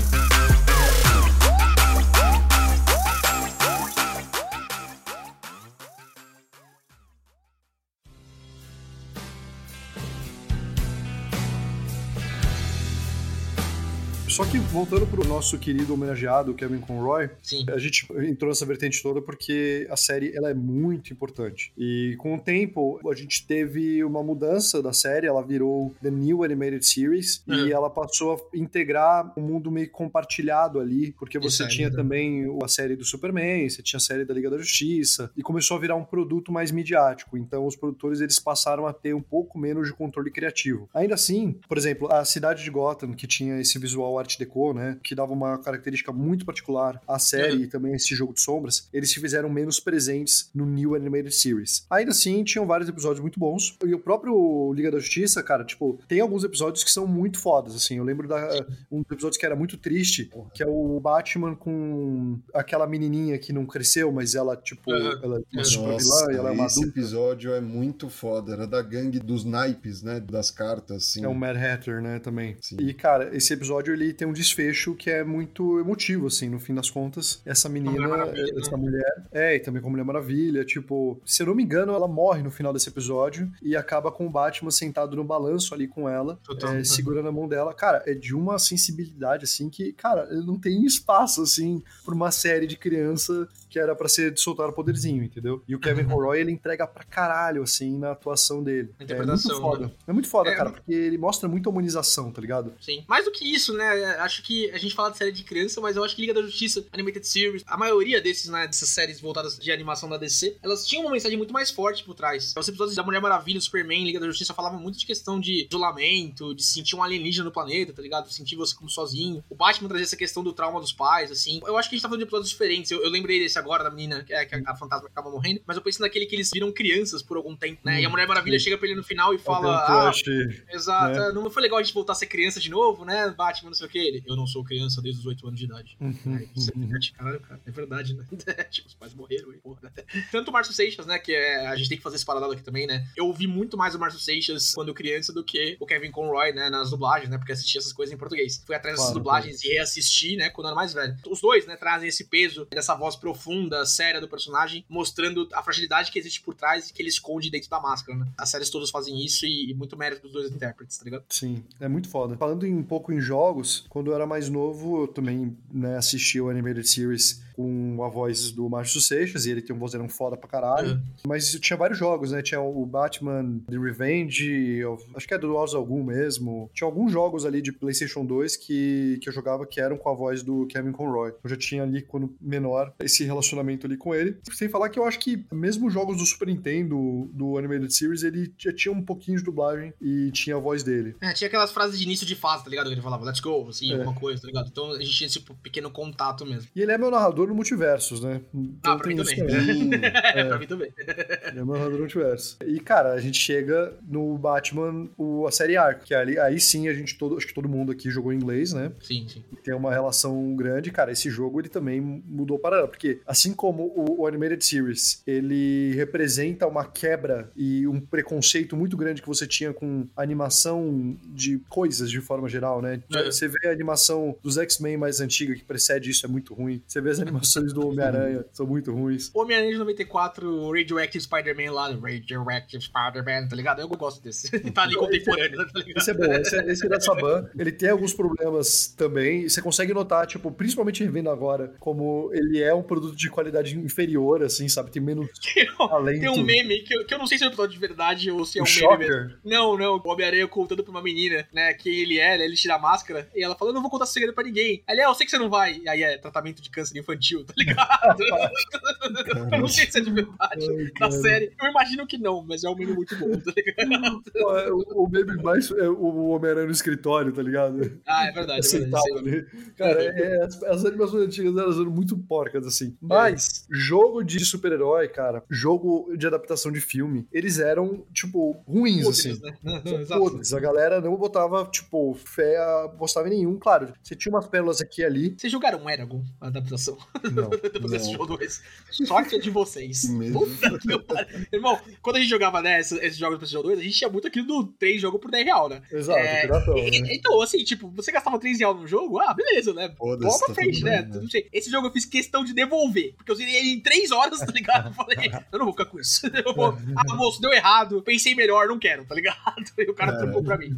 S4: Só que voltando pro nosso querido homenageado Kevin Conroy,
S2: Sim.
S4: a gente entrou nessa vertente toda porque a série ela é muito importante. E com o tempo, a gente teve uma mudança da série, ela virou The New Animated Series
S2: Uhum.
S4: e ela passou a integrar um mundo meio compartilhado ali, porque você
S2: Isso
S4: tinha
S2: ainda.
S4: também a série do Superman, você tinha a série da Liga da Justiça e começou a virar um produto mais midiático. Então os produtores eles passaram a ter um pouco menos de controle criativo. Ainda assim, por exemplo, a cidade de Gotham que tinha esse visual art deco, né, que dava uma característica muito particular à série
S2: Uhum.
S4: e também esse jogo de sombras, eles se fizeram menos presentes no New Animated Series. Ainda assim, tinham vários episódios muito bons. E o próprio Liga da Justiça, cara, tipo, tem alguns episódios que são muito fodas, assim. Eu lembro da um dos episódios que era muito triste, que é o Batman com aquela menininha que não cresceu, mas ela, tipo,
S2: Uhum.
S4: ela é uma super vilã e ela é uma
S1: esse
S4: adulta.
S1: episódio é muito foda. Era da gangue dos naipes, né? Das cartas, assim.
S4: É o Mad Hatter, né, também.
S1: Sim.
S4: E, cara, esse episódio, ele tem um desfecho que é muito emotivo, assim, no fim das contas. Essa menina,
S2: Maravilha, né?
S4: essa mulher... É, e também com a Mulher Maravilha, tipo... Se eu não me engano, ela morre no final desse episódio e acaba com o Batman sentado no balanço ali com ela, é, segurando a mão dela. Cara, é de uma sensibilidade, assim, que, cara, não tem espaço, assim, pra uma série de criança que era pra ser de soltar o poderzinho, entendeu? E o Kevin
S2: Uhum.
S4: Conroy, ele entrega pra caralho, assim, na atuação dele. É muito
S2: interpretação,
S4: foda.
S2: né?
S4: É muito foda,
S2: É,
S4: cara, porque ele mostra muita humanização, tá ligado?
S2: Sim. Mais do que isso, né? Acho que a gente fala de série de criança, mas eu acho que Liga da Justiça, Animated Series, a maioria desses, né, dessas séries voltadas de animação da DC, elas tinham uma mensagem muito mais forte por trás. Os episódios da Mulher Maravilha, Superman, Liga da Justiça falavam muito de questão de isolamento, de sentir um alienígena no planeta, tá ligado? Sentir você como sozinho. O Batman trazia essa questão do trauma dos pais, assim. Eu acho que a gente tá falando de episódios diferentes. Eu, eu lembrei desse agora, da menina, que é que a fantasma acaba morrendo, mas eu pensei naquele que eles viram crianças por algum tempo, né?
S4: Hum,
S2: e a Mulher Maravilha
S4: sim.
S2: chega pra ele no final e fala: Ah, Exato,
S4: né?
S2: é, não foi legal a gente voltar a ser criança de novo, né? Batman, não sei o que. Ele, eu não sou criança desde os 8 anos de idade.
S4: Uhum,
S2: Aí você fica de caralho, cara. É verdade, né? tipo, os pais morreram, hein, porra. Tanto o Márcio Seixas, né? Que é, a gente tem que fazer esse paralelo aqui também, né? Eu ouvi muito mais o Márcio Seixas quando criança do que o Kevin Conroy, né? Nas dublagens, né? Porque assistia essas coisas em português. Fui atrás dessas
S4: Claro,
S2: dublagens e reassisti, né? Quando era mais velho. Os dois, né? Trazem esse peso dessa voz profunda, séria do personagem, mostrando a fragilidade que existe por trás e que ele esconde dentro da máscara, né? As séries todas fazem isso e, e muito mérito dos dois intérpretes, tá ligado?
S4: Sim, é muito foda. Falando em- um pouco em jogos, quando eu era mais novo, eu também né, assisti o Animated Series com a voz do Márcio Seixas, e ele tem um vozeirão foda pra caralho.
S2: Uhum.
S4: Mas tinha vários jogos, né? Tinha o Batman The Revenge, acho que é do House Algum mesmo. Tinha alguns jogos ali de PlayStation 2 que, que eu jogava que eram com a voz do Kevin Conroy. Eu já tinha ali, quando menor, esse relacionamento ali com ele. Sem falar que eu acho que mesmo os jogos do Super Nintendo, do Animated Series, ele já tinha um pouquinho de dublagem e tinha a voz dele.
S2: É, tinha aquelas frases de início de fase, tá ligado? Que ele falava, let's go, assim,
S4: É.
S2: alguma coisa, tá ligado? Então a gente tinha esse pequeno contato mesmo.
S4: E ele é meu narrador no multiversos, né? Então
S2: Ah, pra mim também.
S4: isso
S1: Sim.
S2: É, pra mim também.
S4: Ele é meu narrador no multiverso. E, cara, a gente chega no Batman, o, a série Arco, que ali, aí sim a gente, todo, acho que todo mundo aqui jogou em inglês, né?
S2: Sim, sim.
S4: tem uma relação grande, cara, esse jogo ele também mudou para porque assim como o, o Animated Series, ele representa uma quebra e um preconceito muito grande que você tinha com animação de coisas de forma geral, né?
S2: É.
S4: Você vê a animação dos X-Men mais antiga que precede isso é muito ruim. Você vê as animações do Homem-Aranha são muito ruins.
S2: Homem-Aranha de 94, o Radioactive Spider-Man lá, Radioactive Spider-Man, tá ligado? Eu gosto desse. tá ali contemporâneo, tá ligado?
S4: Esse é bom, esse, é- esse é da Saban. Ele tem alguns problemas também. E você consegue notar, tipo, principalmente revendo agora, como ele é um produto de qualidade inferior, assim, sabe? Tem menos talento.
S2: Tem um meme que eu, que eu não sei se é um episódio de verdade ou se é
S4: O
S2: um meme mesmo.
S4: Shocker.
S2: Não, não, o Homem-Aranha contando pra uma menina, né, quem ele é, né, ele tira a máscara, e ela fala, eu não vou contar segredo pra ninguém. Aí ele, é, eu sei que você não vai. E aí é tratamento de câncer infantil, tá ligado? eu não sei se é de verdade
S4: Ai,
S2: da série. Eu imagino que não, mas é um meme muito bom, tá ligado?
S4: É O, o meme mais é o Homem-Aranha no escritório, tá ligado?
S2: Ah, é verdade. É
S4: Sentado
S2: verdade
S4: ali. Cara, é, as, as animações antigas elas eram muito porcas, assim. Mas, jogo de super-herói, cara, jogo de adaptação de filme, eles eram, tipo, ruins,
S2: Podres,
S4: assim.
S2: né?
S4: Podres. A galera não botava, tipo, fé, apostava em nenhum. Claro, você tinha umas pérolas aqui e ali.
S2: Vocês jogaram Eragon, a adaptação?
S4: Não.
S2: Depois desse
S1: Não.
S2: jogo 2. Sorte é de vocês.
S1: Mesmo.
S2: Puta que pariu. Irmão, quando a gente jogava né, esses, esses jogos pro jogo 2, a gente tinha muito aquilo do 3 jogo por 10 real, né?
S4: Exato,
S2: É,
S4: piratão, né?
S2: Então, assim, tipo, você gastava 3 reais num jogo, ah, beleza, né? Bola pra
S1: tá
S2: frente,
S1: tudo
S2: né?
S1: bem, né?
S2: Esse jogo eu fiz questão de devolver, porque eu zerei ele em 3 horas, tá ligado? Eu falei, eu não vou ficar com isso. Eu vou, ah, moço, deu errado, pensei melhor, não quero, tá ligado? E o cara
S1: Caralho.
S2: trocou pra mim.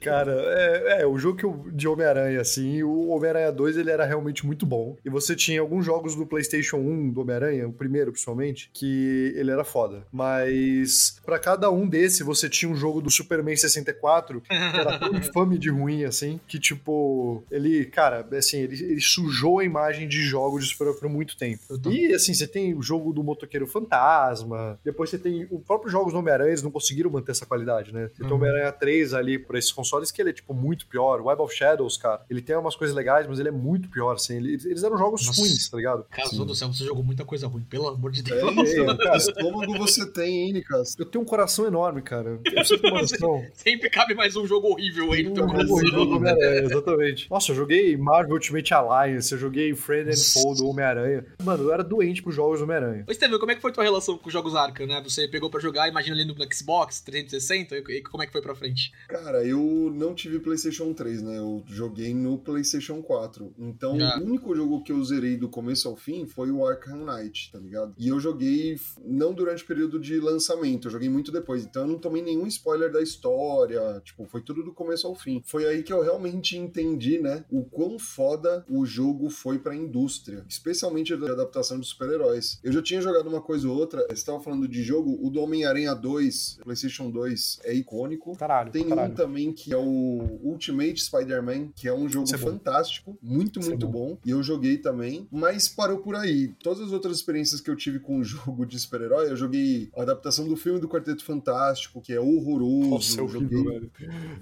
S4: Cara, é, é, o jogo que eu- de Homem-Aranha, assim, o Homem-Aranha 2, ele era realmente muito bom. E você tinha alguns jogos do PlayStation 1 do Homem-Aranha, o primeiro principalmente, que ele era foda. Mas pra cada um desse, você tinha um jogo do Superman 64, que era tão infame de ruim, assim, que tipo, ele, cara, assim, ele, ele sujou a imagem de jogos de super por muito tempo. E assim, você tem o jogo do Motoqueiro Fantasma, depois você tem os próprios jogos do Homem-Aranha, eles não conseguiram manter essa qualidade, né? Você tem o
S2: Uhum.
S4: Homem-Aranha 3 ali por esses consoles que ele é, tipo, muito pior. O Web of Shadows, cara, ele tem umas coisas legais, mas ele é muito pior, assim. Ele- eles eram jogos
S2: Nossa.
S4: ruins, tá ligado?
S2: Casou do céu, você jogou muita coisa ruim, pelo amor de Deus.
S1: É,
S4: É,
S1: que estômago você tem, hein, Nicas?
S4: Eu tenho um coração enorme, cara. Eu.
S2: Sempre cabe mais um jogo horrível aí no teu
S4: Um
S2: coração.
S4: jogo horrível exatamente. Nossa, eu joguei Marvel Ultimate Alliance, eu joguei Friend and Foe do Homem-Aranha. Mano, eu era doente pros jogos do Homem-Aranha.
S2: Ô, Steven, como é que foi tua relação com os jogos Arkham, né? Você pegou pra jogar, imagina ali no Xbox 360, e e como é que foi pra frente?
S1: Cara, eu não tive PlayStation 3, né? Eu joguei no PlayStation 4. Então,
S2: Já.
S1: o único jogo que eu zerei do começo ao fim foi o Arkham Knight, tá ligado? E eu joguei não durante o período de lançamento, eu joguei muito depois. Então, eu não tomei nenhum spoiler da história. Tipo, foi tudo do começo ao fim. Foi aí que eu realmente entendi, né? O quão foda o jogo foi pra indústria, especialmente da adaptação de super-heróis. Eu já tinha jogado uma coisa ou outra. Você tava falando de jogo, o do Homem-Aranha 2, PlayStation 2, é icônico.
S4: Caralho,
S1: Tem
S4: caralho.
S1: um também que é o Ultimate Spider-Man, que é um jogo
S4: Isso é bom.
S1: fantástico, muito,
S4: é
S1: muito bom. E eu joguei também, mas parou por aí. Todas as outras experiências que eu tive com o jogo de super-herói, eu joguei a adaptação do filme do Quarteto Fantástico, que é horroroso.
S4: Nossa, é horrível, velho.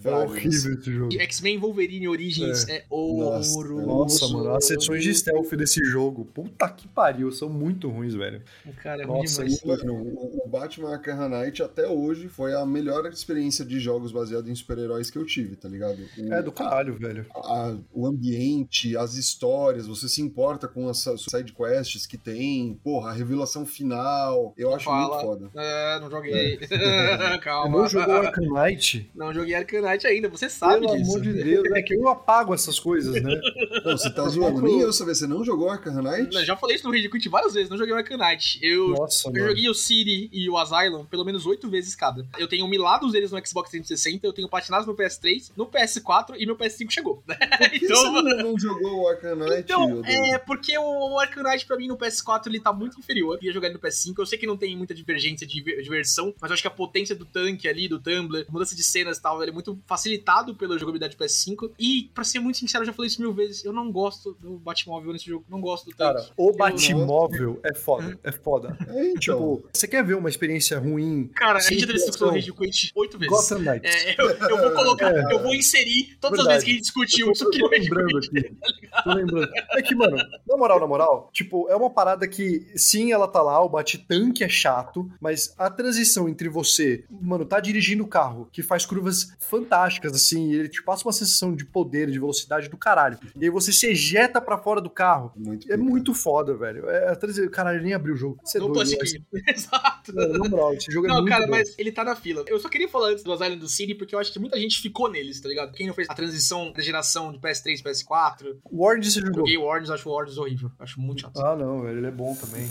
S4: É horrível esse jogo.
S2: X-Men Wolverine Origins é,
S1: Nossa,
S2: horroroso.
S4: Nossa, mano, as sessões de stealth desse jogo, puta que pariu, são muito ruins, velho.
S2: Cara, é ruim
S4: Nossa,
S2: demais.
S1: E, mano, o o Batman Arkham Knight até hoje foi a melhor experiência de jogos baseado em super-heróis que eu tive, tá ligado? O-
S4: É do caralho, velho.
S1: a- o ambiente, as histórias, você se importa com as side quests que tem, porra, a revelação final, eu acho
S2: Fala.
S1: muito foda.
S2: É, não joguei. Calma.
S4: Não jogou Arkham Knight?
S2: Não joguei Arcanite ainda, você sabe
S4: Pelo
S2: disso.
S4: amor de Deus, é que eu apago essas coisas, né?
S1: Não, você tá zoando, nem eu sabia, você não jogou Arkham Knight?
S2: Eu já falei isso no Rage Quit várias vezes, não joguei o Arcanite. Eu,
S4: Nossa,
S2: eu
S4: mano.
S2: joguei o City e o Asylum pelo menos oito vezes cada. Eu tenho milados deles no Xbox 360, eu tenho patinados no PS3, no PS4 e meu PS5 chegou.
S1: Por que
S2: então,
S1: você não jogou o Arkham Knight?
S2: Então, é porque o Arcanite pra mim no PS4 ele tá muito inferior. Eu queria jogar ele no PS5. Eu sei que não tem muita divergência de, ver- de versão, mas eu acho que a potência do tanque ali, do Tumblr, mudança de cenas e tal, ele é muito facilitado pela jogabilidade do PS5. E, pra ser muito sincero, eu já falei isso mil vezes, eu não gosto do Batmóvel nesse jogo. Não gosto do tanque.
S4: Cara, o Batmóvel é foda, é foda.
S1: É, então.
S4: Tipo, você quer ver uma experiência ruim?
S2: Cara, a gente já discussão no
S4: criação.
S2: Rage Quit oito vezes.
S4: Gotham Knights.
S2: É, eu, eu vou colocar, eu vou inserir todas as
S4: Verdade.
S2: vezes que a gente discutiu isso aqui
S4: tô
S2: no Rage
S4: lembrando aqui. Tô lembrando. É que, mano, na moral, na moral, tipo, é uma parada que, sim, ela tá lá, o bate-tanque é chato, mas a transição entre você, mano, tá dirigindo o carro, que faz curvas fantásticas, assim, e ele te passa uma sensação de poder, de velocidade do caralho. E aí você se ejeta pra fora do carro.
S1: Muito
S4: É
S1: pica.
S4: muito foda, velho. É, a transição, caralho, ele nem abriu o jogo. Você é
S2: No
S4: doido.
S2: Exato.
S4: Na moral, esse jogo é
S2: Não,
S4: muito
S2: cara,
S4: bom.
S2: mas ele tá na fila. Eu só queria falar antes do Asylum do City, porque eu acho que muita gente ficou neles, tá ligado? Quem não fez a transição da geração de PS3 e PS4.
S4: O Orange você jogou?
S2: Joguei o Origins, acho o Origins horrível. Acho muito chato.
S4: Ah, não, velho, ele é bom também.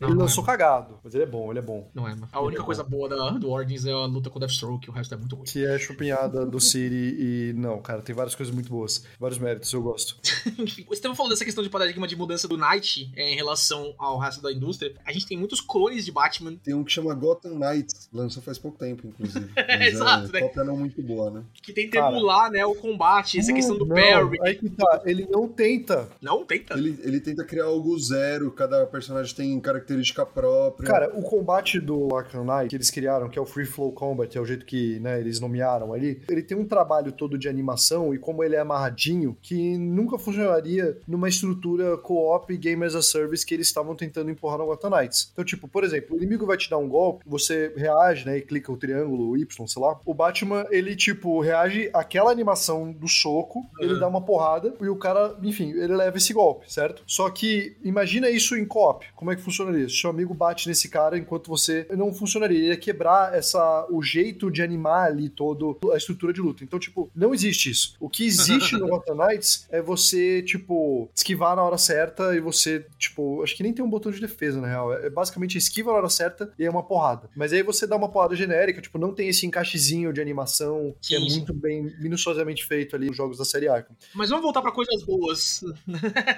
S2: Não,
S4: ele
S2: não
S4: lançou cagado, mas ele é bom, ele é bom.
S2: Não é, mano. A única coisa boa da, do Origins é a luta com o Deathstroke, o resto é muito ruim.
S4: Que é chupinhada do City e. Não, cara, tem várias coisas muito boas. Vários méritos, eu gosto.
S2: Enfim, estava falando dessa questão de paradigma de mudança do Knight é, em relação ao resto da indústria. A gente tem muitos clones de Batman.
S1: Tem um que chama Gotham Knights, lançou faz pouco tempo, inclusive. Mas
S2: Exato,
S1: é,
S2: né?
S1: cópia não muito boa, né?
S2: Que tenta
S4: Cara.
S2: emular, né, o combate, essa questão do
S4: não,
S2: parry.
S4: Aí que tá, ele não tenta.
S2: Não, tenta.
S1: Ele, ele tenta criar algo zero, cada personagem tem característica própria.
S4: Cara, o combate do Arkham Knight que eles criaram, que é o Free Flow Combat, é o jeito que né, eles nomearam ali, ele tem um trabalho todo de animação e como ele é amarradinho, que nunca funcionaria numa estrutura co-op Game as a Service que eles estavam tentando empurrar no Gotham Knights. Então, tipo, por exemplo, o inimigo vai te dar um golpe, você reage, né, e clica o triângulo, o Y, sei lá. O Batman, ele, tipo, reage àquela animação do soco, ele
S2: Uhum.
S4: dá uma porrada e o cara, enfim, ele leva esse golpe, certo? Só que, imagina isso em co-op. Como é que funcionaria? Se seu amigo bate nesse cara enquanto você não funcionaria, ele ia quebrar essa o jeito de animar ali todo a estrutura de luta. Então, tipo, não existe isso. O que existe no Gotham Knights é você, tipo, esquivar na hora certa e você, tipo, acho que nem tem um botão de defesa, na real. É basicamente esquiva na hora certa e é uma porrada. Mas aí você dá uma porrada genérica, tipo, não tem esse encaixezinho de animação que
S2: Sim,
S4: é
S2: sim.
S4: muito bem, minuciosamente feito ali nos jogos da série Arkham.
S2: Mas vamos voltar pra coisas boas.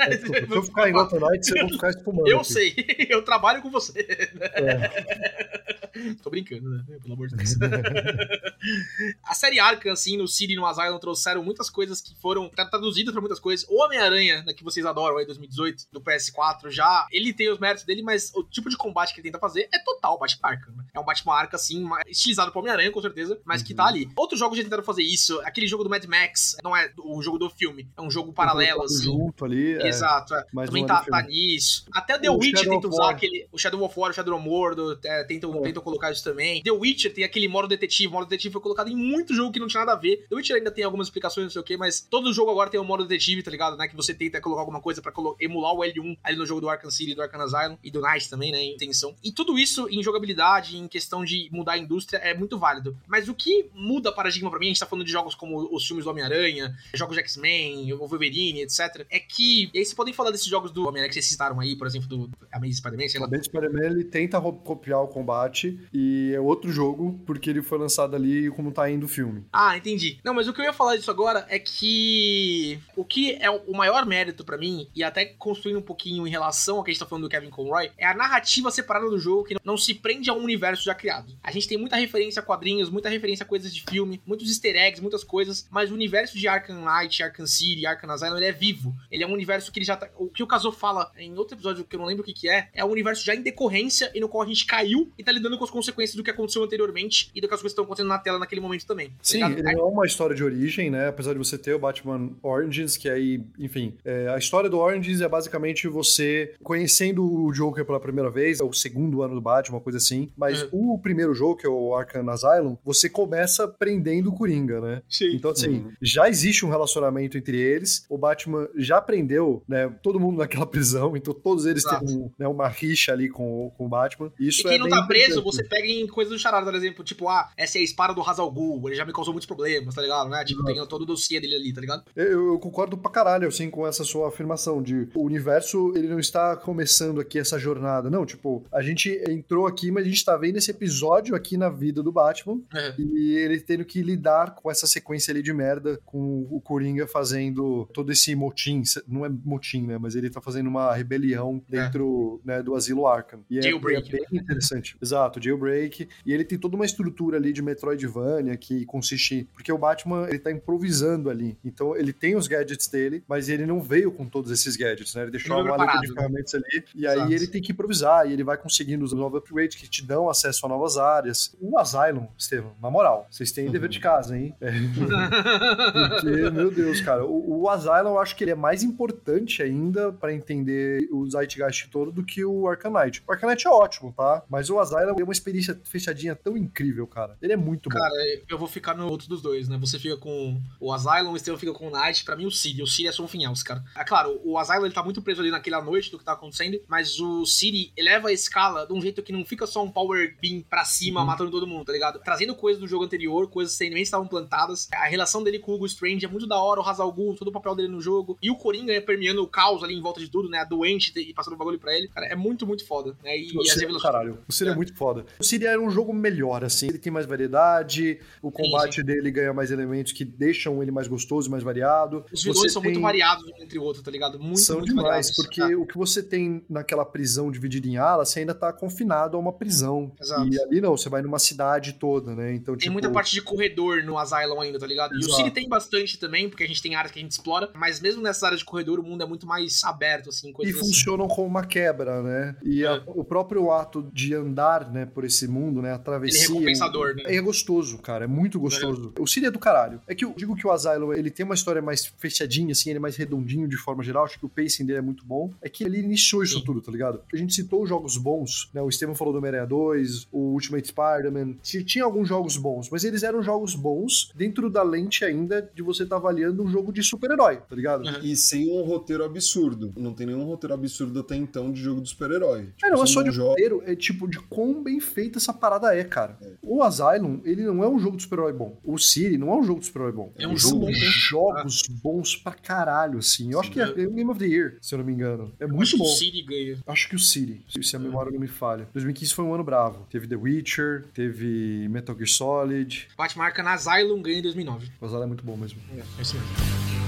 S4: É, se eu ficar em Gotham Knights, eu vou ficar espumando.
S2: Eu
S4: aqui.
S2: sei, eu trabalho com você.
S4: É.
S2: Tô brincando, né? Pelo amor de Deus. a série Arkham, assim, no City e no Asylum trouxeram muitas coisas que foram tra- traduzidas pra muitas coisas. O Homem-Aranha, né, que vocês adoram aí, 2018, do PS4, já, ele tem os méritos dele, mas o tipo de combate que ele tenta fazer é total Batman Arkham. né? É um Batman Arkham, assim, estilizado pro Homem-Aranha, com certeza, mas que tá ali. Outros jogos já tentaram fazer isso. Aquele jogo do Mad Max, não é o jogo do filme, é um jogo paralelo,
S4: Tudo
S2: assim.
S4: Junto ali. é.
S2: Exato, é. também tá, tá nisso. Até The
S4: O Shadow
S2: tenta
S4: of
S2: usar aquele. O Shadow of War, o Shadow Mordo, é, tentam, tentam colocar isso também. The Witcher tem aquele modo detetive. O modo detetive foi colocado em muito jogo que não tinha nada a ver. The Witcher ainda tem algumas explicações, não sei o que, mas todo jogo agora tem um modo detetive, tá ligado? Né? Que você tenta colocar alguma coisa pra emular o L1 ali no jogo do Arkham City, do Arkham Asylum e do Night também, né? Em intenção. E tudo isso em jogabilidade, em questão de mudar a indústria, é muito válido. Mas o que muda paradigma pra mim, a gente tá falando de jogos como os filmes do Homem-Aranha, jogos de X-Men, o Wolverine, etc. É que. E aí vocês podem falar desses jogos do Homem-Aranha que vocês citaram aí, por exemplo, do Amazing Spider-Man, sei
S4: O
S2: lá.
S4: Ben Spider-Man ele tenta copiar o combate e é outro jogo porque ele foi lançado ali como tá indo o filme.
S2: Ah, entendi. Não, mas o que eu ia falar disso agora é que o que é o maior mérito pra mim, e até construindo um pouquinho em relação ao que a gente tá falando do Kevin Conroy, é a narrativa separada do jogo que não se prende a um universo já criado. A gente tem muita referência a quadrinhos, muita referência a coisas de filme, muitos easter eggs, muitas coisas, mas o universo de Arkham Knight, Arkham City, Arkham Asylum, ele é vivo. Ele é um universo que ele já tá... O que o Kazo fala em outro episódio que eu não lembro o que que é, é um universo já em decorrência e no qual a gente caiu e tá lidando com as consequências do que aconteceu anteriormente e do que as coisas estão acontecendo na tela naquele momento também. tá
S4: Sim,
S2: ligado?
S4: ele não é uma história de origem, né? Apesar de você ter o Batman Origins, que aí, enfim, é, a história do Origins é basicamente você conhecendo o Joker pela primeira vez, é o segundo ano do Batman, uma coisa assim. Mas
S2: Uhum.
S4: o primeiro jogo, que é o Arkham Asylum, você começa prendendo o Coringa, né?
S2: Sim.
S4: Então, assim,
S1: Uhum.
S4: já existe um relacionamento entre eles. O Batman já prendeu, né? Todo mundo naquela prisão, então todos eles
S2: Exato.
S4: têm um, né, uma rixa ali com, o- com o Batman. Isso
S2: E quem
S4: é
S2: não tá preso. Você pega em coisas do charada, por exemplo, tipo, ah, essa é a espada do Hazal Ghul, ele já me causou muitos problemas, tá ligado, né? Tipo, tem todo o dossiê dele ali, tá ligado?
S4: Eu, eu concordo pra caralho, assim, com essa sua afirmação de o universo, ele não está começando aqui essa jornada. Não, tipo, a gente entrou aqui, mas a gente tá vendo esse episódio aqui na vida do Batman
S2: É.
S4: e ele tendo que lidar com essa sequência ali de merda, com o Coringa fazendo todo esse motim, não é motim, né, mas ele tá fazendo uma rebelião dentro, né, do asilo Arkham. E é, é bem interessante. Exato, jailbreak. E ele tem toda uma estrutura ali de Metroidvania que consiste... Porque o Batman, ele tá improvisando ali. Então, ele tem os gadgets dele, mas ele não veio com todos esses gadgets, né? Ele deixou
S2: Ele
S4: uma maleta de ferramentas ali. E
S2: Exato.
S4: aí ele tem que improvisar. E ele vai conseguindo os novos upgrades que te dão acesso a novas áreas. O Asylum, Estevam, na moral, vocês têm dever de casa, hein? É. Porque, meu Deus, cara, o, o Asylum eu acho que ele é mais importante ainda pra entender o Zeitgeist todo do que o Arcanite. O Arcanite é ótimo, tá? Mas o Asylum uma experiência fechadinha tão incrível, cara. Ele é muito bom.
S2: Cara, eu vou ficar no outro dos dois, né? Você fica com o Asylum, o Estevam fica com o Night, pra mim o City. O City é só um finhals, cara. É claro, o Asylum ele tá muito preso ali naquela noite do que tá acontecendo, mas o City eleva a escala de um jeito que não fica só um power beam pra cima, matando todo mundo, tá ligado? Trazendo coisas do jogo anterior, coisas que nem estavam plantadas. A relação dele com o Hugo Strange é muito da hora, o Hazal Ghul, todo o papel dele no jogo. E o Coringa é permeando o caos ali em volta de tudo, né? A doente e passando o bagulho pra ele. Cara, é muito, muito foda, né? E, e as
S4: é
S2: revelações.
S4: caralho. Você é.
S2: É.
S4: muito foda. Foda. O City era um jogo melhor, assim. Ele tem mais variedade, o combate sim. dele ganha mais elementos que deixam ele mais gostoso e mais variado.
S2: Os vilões são tem... muito variados um entre o outro, tá ligado? Muito,
S4: são
S2: muito
S4: demais,
S2: variados.
S4: porque ah. o que você tem naquela prisão dividida em alas, você ainda tá confinado a uma prisão. Exato. E ali não, você vai numa cidade toda, né? Então,
S2: tem
S4: tipo...
S2: muita parte de corredor no Asylum ainda, tá ligado? Exato. E o City tem bastante também, porque a gente tem áreas que a gente explora, mas mesmo nessas áreas de corredor, o mundo é muito mais aberto, assim.
S4: E
S2: assim.
S4: funcionam como uma quebra, né? E é. a, o próprio ato de andar, né, por esse mundo, né, a travessia... Ele é
S2: recompensador, né?
S4: É gostoso, cara, é muito gostoso. É. O City é do caralho. É que eu digo que o Asylum, ele tem uma história mais fechadinha, assim, ele é mais redondinho de forma geral, acho que o pacing dele é muito bom. É que ele iniciou isso Sim. tudo, tá ligado? A gente citou os jogos bons, né, o Estevam falou do Homem-Aranha 2, o Ultimate Spider-Man, tinha alguns jogos bons, mas eles eram jogos bons dentro da lente ainda de você estar tá avaliando um jogo de super-herói, tá ligado?
S1: Uhum. E sem um roteiro absurdo. Não tem nenhum roteiro absurdo até então de jogo de super-herói.
S4: Tipo, é, não é só de jogo... roteiro, é tipo de quão bem feita essa parada é, cara. É. O Asylum, ele não é um jogo de super-herói bom. O Siri não é um jogo de super-herói bom.
S2: É um jogo bom.
S4: jogos bons pra caralho, assim. Eu Sim, acho que é, é Game of the Year, se eu não me engano. É muito
S2: acho
S4: bom.
S2: Que o Siri ganha.
S4: Acho que o Siri, se a memória não me falha. 2015 foi um ano bravo. Teve The Witcher, teve Metal Gear Solid.
S2: Bate marca na Asylum ganha em 2009.
S4: O Asylum é muito bom mesmo.
S2: É, é isso mesmo.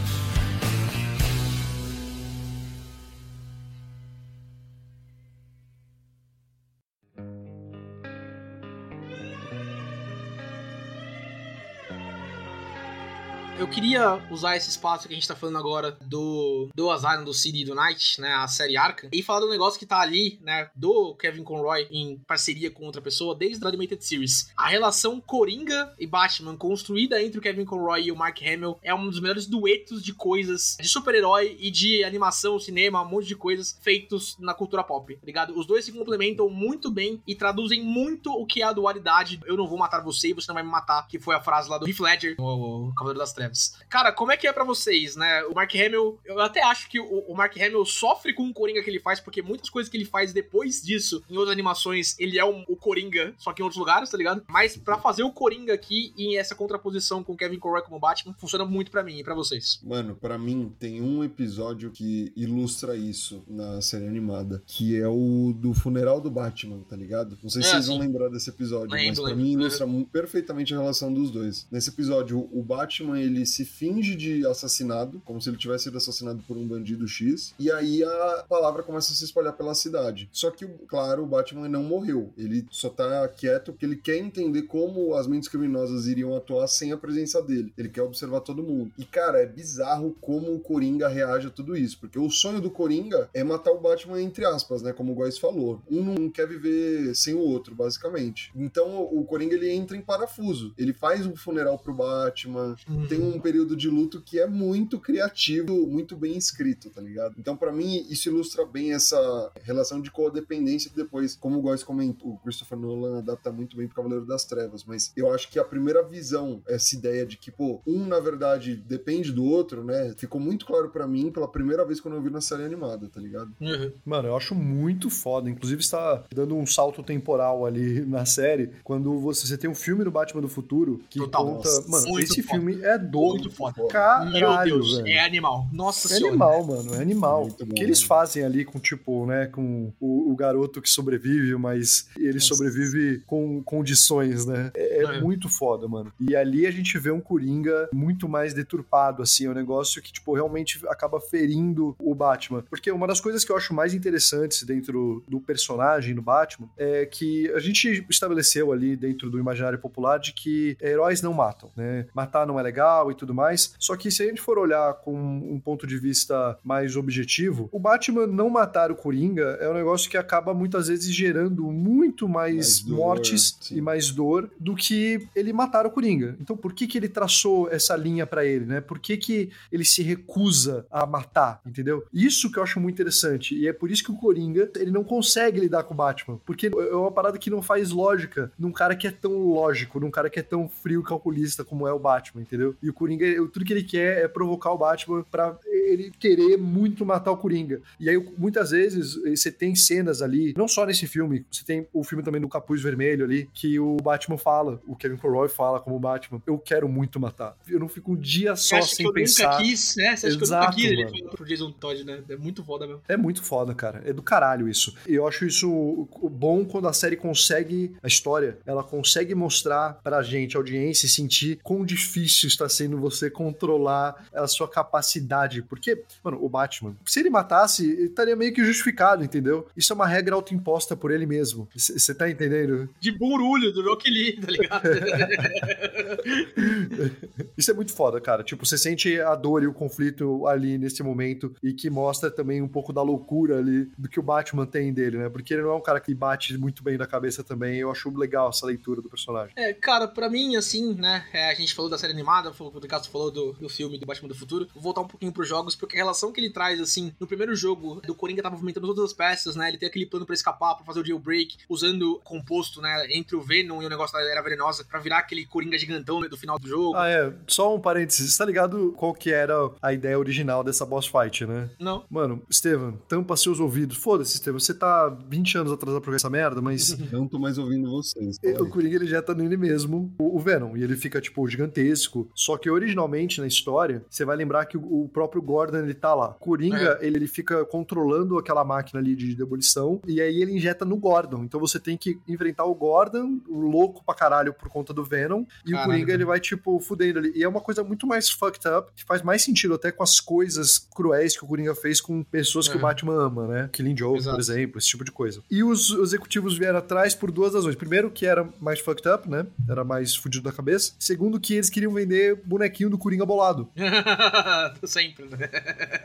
S2: Eu queria usar esse espaço que a gente tá falando agora do, do Asylum, do City do Night, né, a série Arca, e falar do negócio que tá ali, né, do Kevin Conroy em parceria com outra pessoa desde a Animated Series. A relação Coringa e Batman construída entre o Kevin Conroy e o Mark Hamill é um dos melhores duetos de coisas de super-herói e de animação, cinema, um monte de coisas feitos na cultura pop, tá ligado? Os dois se complementam muito bem e traduzem muito o que é a dualidade. Eu não vou matar você e você não vai me matar, que foi a frase lá do Heath Ledger, o Cavaleiro das Trevas. Cara, como é que é para vocês, né? O Mark Hamill, eu até acho que o, o, Mark Hamill sofre com o Coringa que ele faz, porque muitas coisas que ele faz depois disso, em outras animações, ele é um, o Coringa, só que em outros lugares, tá ligado? Mas para fazer o Coringa aqui e essa contraposição com Kevin Conroy como Batman, funciona muito para mim e para vocês.
S1: Mano, para mim tem um episódio que ilustra isso na série animada, que é o do funeral do Batman, tá ligado? Não sei se é, vocês vão lembrar desse episódio, lembro, mas pra lembro. mim ilustra perfeitamente a relação dos dois. Nesse episódio, o Batman, ele se finge de assassinado, como se ele tivesse sido assassinado por um bandido X, e aí a palavra começa a se espalhar pela cidade. Só que, claro, o Batman não morreu. Ele só tá quieto porque ele quer entender como as mentes criminosas iriam atuar sem a presença dele. Ele quer observar todo mundo. E, cara, é bizarro como o Coringa reage a tudo isso, porque o sonho do Coringa é matar o Batman, entre aspas, né? Como o Góis falou. Um não quer viver sem o outro, basicamente. Então, o Coringa, ele entra em parafuso. Ele faz um funeral pro Batman, uhum. tem um período de luto que é muito criativo, muito bem escrito, tá ligado? Então, para mim, isso ilustra bem essa relação de codependência que depois, como o Góis comentou, o Christopher Nolan adapta muito bem pro Cavaleiro das Trevas, mas eu acho que a primeira visão, essa ideia de que, pô, um, na verdade, depende do outro, né? Ficou muito claro para mim pela primeira vez quando eu vi na série animada, tá ligado?
S4: Uhum. Mano, eu acho muito foda. Inclusive, está dando um salto temporal ali na série, quando você, você tem um filme do Batman do Futuro que Total, conta. Nossa, mano, esse foda. filme é doido. Muito foda. Caralho, Meu Deus,
S2: velho. é animal. Nossa
S4: é
S2: senhora.
S4: É animal, mano, é animal. o que eles fazem ali com, tipo, né, com o, o garoto que sobrevive, mas ele Nossa. sobrevive com condições, né? É, é, é, muito foda, mano. E ali a gente vê um Coringa muito mais deturpado, assim, é um negócio que, tipo, realmente acaba ferindo o Batman. Porque uma das coisas que eu acho mais interessantes dentro do personagem do Batman é que a gente estabeleceu ali dentro do imaginário popular de que heróis não matam, né? Matar não é legal e tudo mais. Só que se a gente for olhar com um ponto de vista mais objetivo, o Batman não matar o Coringa é um negócio que acaba muitas vezes gerando muito mais, mais mortes e mais dor do que ele matar o Coringa. Então por que que ele traçou essa linha para ele, né? Por que que ele se recusa a matar, entendeu? Isso que eu acho muito interessante e é por isso que o Coringa, ele não consegue lidar com o Batman, porque é uma parada que não faz lógica num cara que é tão lógico, num cara que é tão frio calculista como é o Batman, entendeu? E o Coringa, tudo que ele quer é provocar o Batman para ele querer muito matar o Coringa. E aí, muitas vezes, você tem cenas ali, não só nesse filme, você tem o filme também do Capuz Vermelho ali, que o Batman fala, o Kevin Conroy fala como Batman, eu quero muito matar. Eu não fico um dia só
S2: acha
S4: sem
S2: que eu
S4: pensar.
S2: nunca quis, né? Você acha
S4: Exato,
S2: que eu nunca quis ele pro Jason Todd, né? É muito foda mesmo.
S4: É muito foda, cara. É do caralho isso. E eu acho isso bom quando a série consegue, a história, ela consegue mostrar pra gente, a audiência, sentir quão difícil está sendo você controlar a sua capacidade. Porque, mano, o Batman, se ele matasse, ele estaria meio que justificado, entendeu? Isso é uma regra autoimposta por ele mesmo. Você tá entendendo?
S2: De burulho do Rock Lee, tá ligado?
S4: Isso é muito foda, cara. Tipo, você sente a dor e o conflito ali nesse momento e que mostra também um pouco da loucura ali do que o Batman tem dele, né? Porque ele não é um cara que bate muito bem na cabeça também. Eu acho legal essa leitura do personagem.
S2: É, cara, pra mim, assim, né? é, a gente falou da série animada, falou, Ricardo falou do, do filme do Batman do Futuro. Vou voltar um pouquinho pros jogos, porque a relação que ele traz, assim, no primeiro jogo, do Coringa tá movimentando todas as peças, né? Ele tem aquele plano pra escapar, pra fazer o jailbreak, usando composto, né? Entre o Venom e o negócio da Era Venenosa, pra virar aquele Coringa gigantão né, do final do jogo.
S4: Ah, é. Só um parênteses. Você tá ligado qual que era a ideia original dessa boss fight, né?
S2: Não.
S4: Mano, Estevam, tampa seus ouvidos. Foda-se, Estevam. Você tá 20 anos atrasado pra essa merda, mas
S1: Não tô mais ouvindo vocês.
S4: E O Coringa ele já tá nele mesmo, o Venom, e ele fica, tipo, gigantesco. Só que originalmente na história, você vai lembrar que o próprio Gordon ele tá lá. Coringa, ele, ele fica controlando aquela máquina ali de demolição, e aí ele injeta no Gordon. Então você tem que enfrentar o Gordon, o louco pra caralho por conta do Venom, e o Coringa ele vai, tipo, fudendo ali. E é uma coisa muito mais fucked up, que faz mais sentido até com as coisas cruéis que o Coringa fez com pessoas que o
S2: Uhum.
S4: Batman ama, né? Killing Joke,
S2: Exato.
S4: por exemplo, esse tipo de coisa. E os executivos vieram atrás por duas razões. Primeiro, que era mais fucked up, né? Era mais fudido da cabeça. Segundo, que eles queriam vender bonequinho do Coringa bolado.
S2: Sempre, né?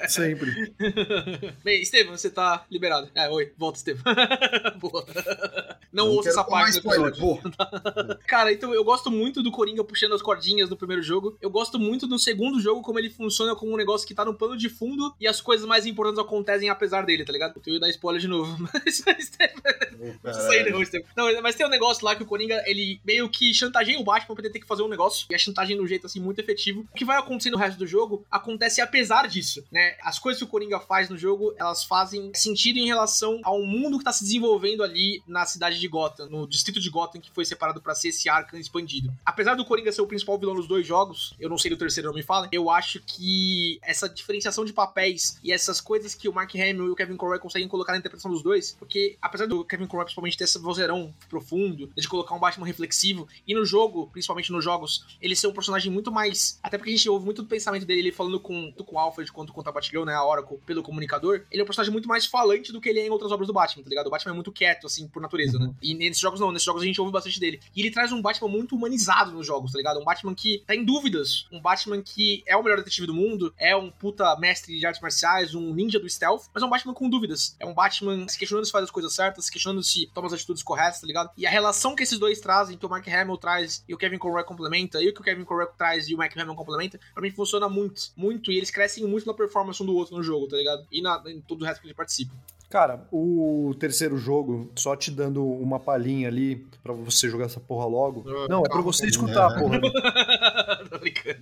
S4: Sempre.
S2: Bem, Estevam, você tá liberado. É, oi, volta, Estevam. Boa. Não,
S1: Não
S2: ouça essa parte
S1: spoiler.
S2: Cara, então eu gosto muito do Coringa puxando as cordinhas no primeiro jogo. Eu gosto muito do segundo jogo, como ele funciona como um negócio que tá no pano de fundo e as coisas mais importantes acontecem apesar dele, tá ligado? Eu ia dar spoiler de novo, mas. Não sei não, Estevam. Não, mas tem um negócio lá que o Coringa, ele meio que chantageia o Batman pra ele ter que fazer um negócio. E a chantagem de um jeito, assim, muito efetivo. O que vai acontecer no resto do jogo acontece apesar disso, né? As coisas que o Coringa faz no jogo, elas fazem sentido em relação ao mundo que tá se desenvolvendo ali na cidade de Gotham, no distrito de Gotham que foi separado pra ser esse Arkham expandido. Apesar do Coringa ser o principal vilão nos dois jogos, eu não sei do terceiro, não me falem, eu acho que essa diferenciação de papéis e essas coisas que o Mark Hamill e o Kevin Conroy conseguem colocar na interpretação dos dois, porque apesar do Kevin Conroy principalmente ter esse vozeirão profundo, de colocar um Batman reflexivo, e no jogo, principalmente nos jogos, ele ser um personagem muito mais. Até porque a gente ouve muito do pensamento dele, ele falando com, com o Alfred quanto com a Batgirl, né? A Oracle, pelo comunicador. Ele é um personagem muito mais falante do que ele é em outras obras do Batman, tá ligado? O Batman é muito quieto, assim, por natureza, né? E nesses jogos não, nesses jogos a gente ouve bastante dele. E ele traz um Batman muito humanizado nos jogos, tá ligado? Um Batman que tá em dúvidas. Um Batman que é o melhor detetive do mundo, é um puta mestre de artes marciais, um ninja do stealth, mas é um Batman com dúvidas. É um Batman se questionando se faz as coisas certas, se questionando se toma as atitudes corretas, tá ligado? E a relação que esses dois trazem, que o Mark Hamill traz e o Kevin Conroy complementa, e o que o Kevin Conroy traz e o Mark Hamill complementa, pra mim funciona muito, muito, e eles crescem muito na performance um do outro no jogo, tá ligado? E na, em todo o resto que eles participam.
S4: Cara, o terceiro jogo, só te dando uma palhinha ali pra você jogar essa porra logo.
S2: Ah,
S4: Não, é pra
S2: calma.
S4: você escutar, porra.
S2: Tô brincando.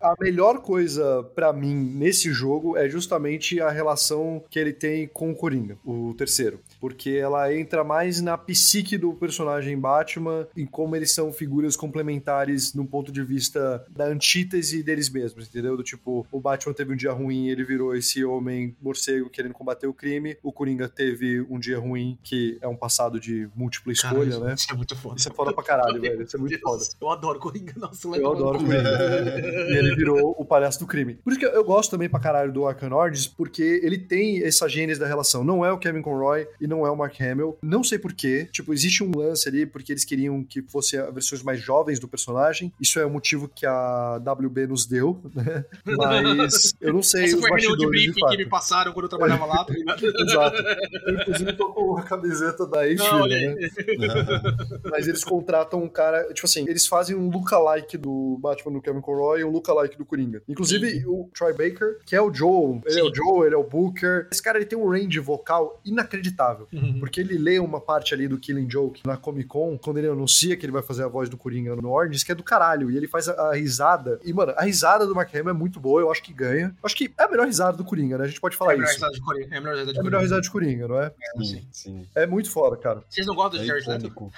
S4: A melhor coisa pra mim nesse jogo é justamente a relação que ele tem com o Coringa, o terceiro. Porque ela entra mais na psique do personagem Batman, em como eles são figuras complementares no ponto de vista da antítese deles mesmos, entendeu? Do tipo, o Batman teve um dia ruim, ele virou esse homem morcego querendo combater o crime. O Coringa teve um dia ruim, que é um passado de múltipla escolha, né?
S2: Isso é muito foda.
S4: Isso é foda pra caralho, velho. Isso é muito foda.
S2: Eu adoro Coringa, nossa,
S4: Eu adoro. Coringa. e ele virou o palhaço do crime. Por isso que eu gosto também pra caralho do Arkham Origins, porque ele tem essa gênese da relação. Não é o Kevin Conroy e não é o Mark Hamill. Não sei porquê. Tipo, existe um lance ali porque eles queriam que fosse a versões mais jovens do personagem. Isso é o motivo que a WB nos deu, né? Mas eu não sei
S2: Essa
S4: os
S2: foi a reunião de briefing que me passaram quando eu trabalhava lá?
S4: Exato. Eu, inclusive, tô com a camiseta da
S2: Não, aí.
S4: né? Mas eles contratam um cara. Tipo assim, eles fazem um lookalike do Batman do Kevin Conroy e um lookalike like do Coringa. Inclusive, o Troy Baker, que é o Joe, ele é o Joe, ele é o Booker. Esse cara, ele tem um range vocal inacreditável.
S2: Uhum.
S4: Porque ele lê uma parte ali do Killing Joke na Comic Con, quando ele anuncia que ele vai fazer a voz do Coringa no Orange, que é do caralho. E ele faz a, a risada. E, mano, a risada do Mark Hamill é muito boa, eu acho que ganha. Eu acho que é a melhor risada do Coringa, né? A gente pode falar
S2: É a melhor
S4: isso.
S2: risada de Coringa. É a melhor risada de
S4: É a melhor
S2: Coringa.
S4: risada de Coringa, não é?
S1: Sim, sim.
S4: É muito foda, cara.
S2: Vocês não gostam
S1: É
S2: de Jared Leto?
S1: icônico.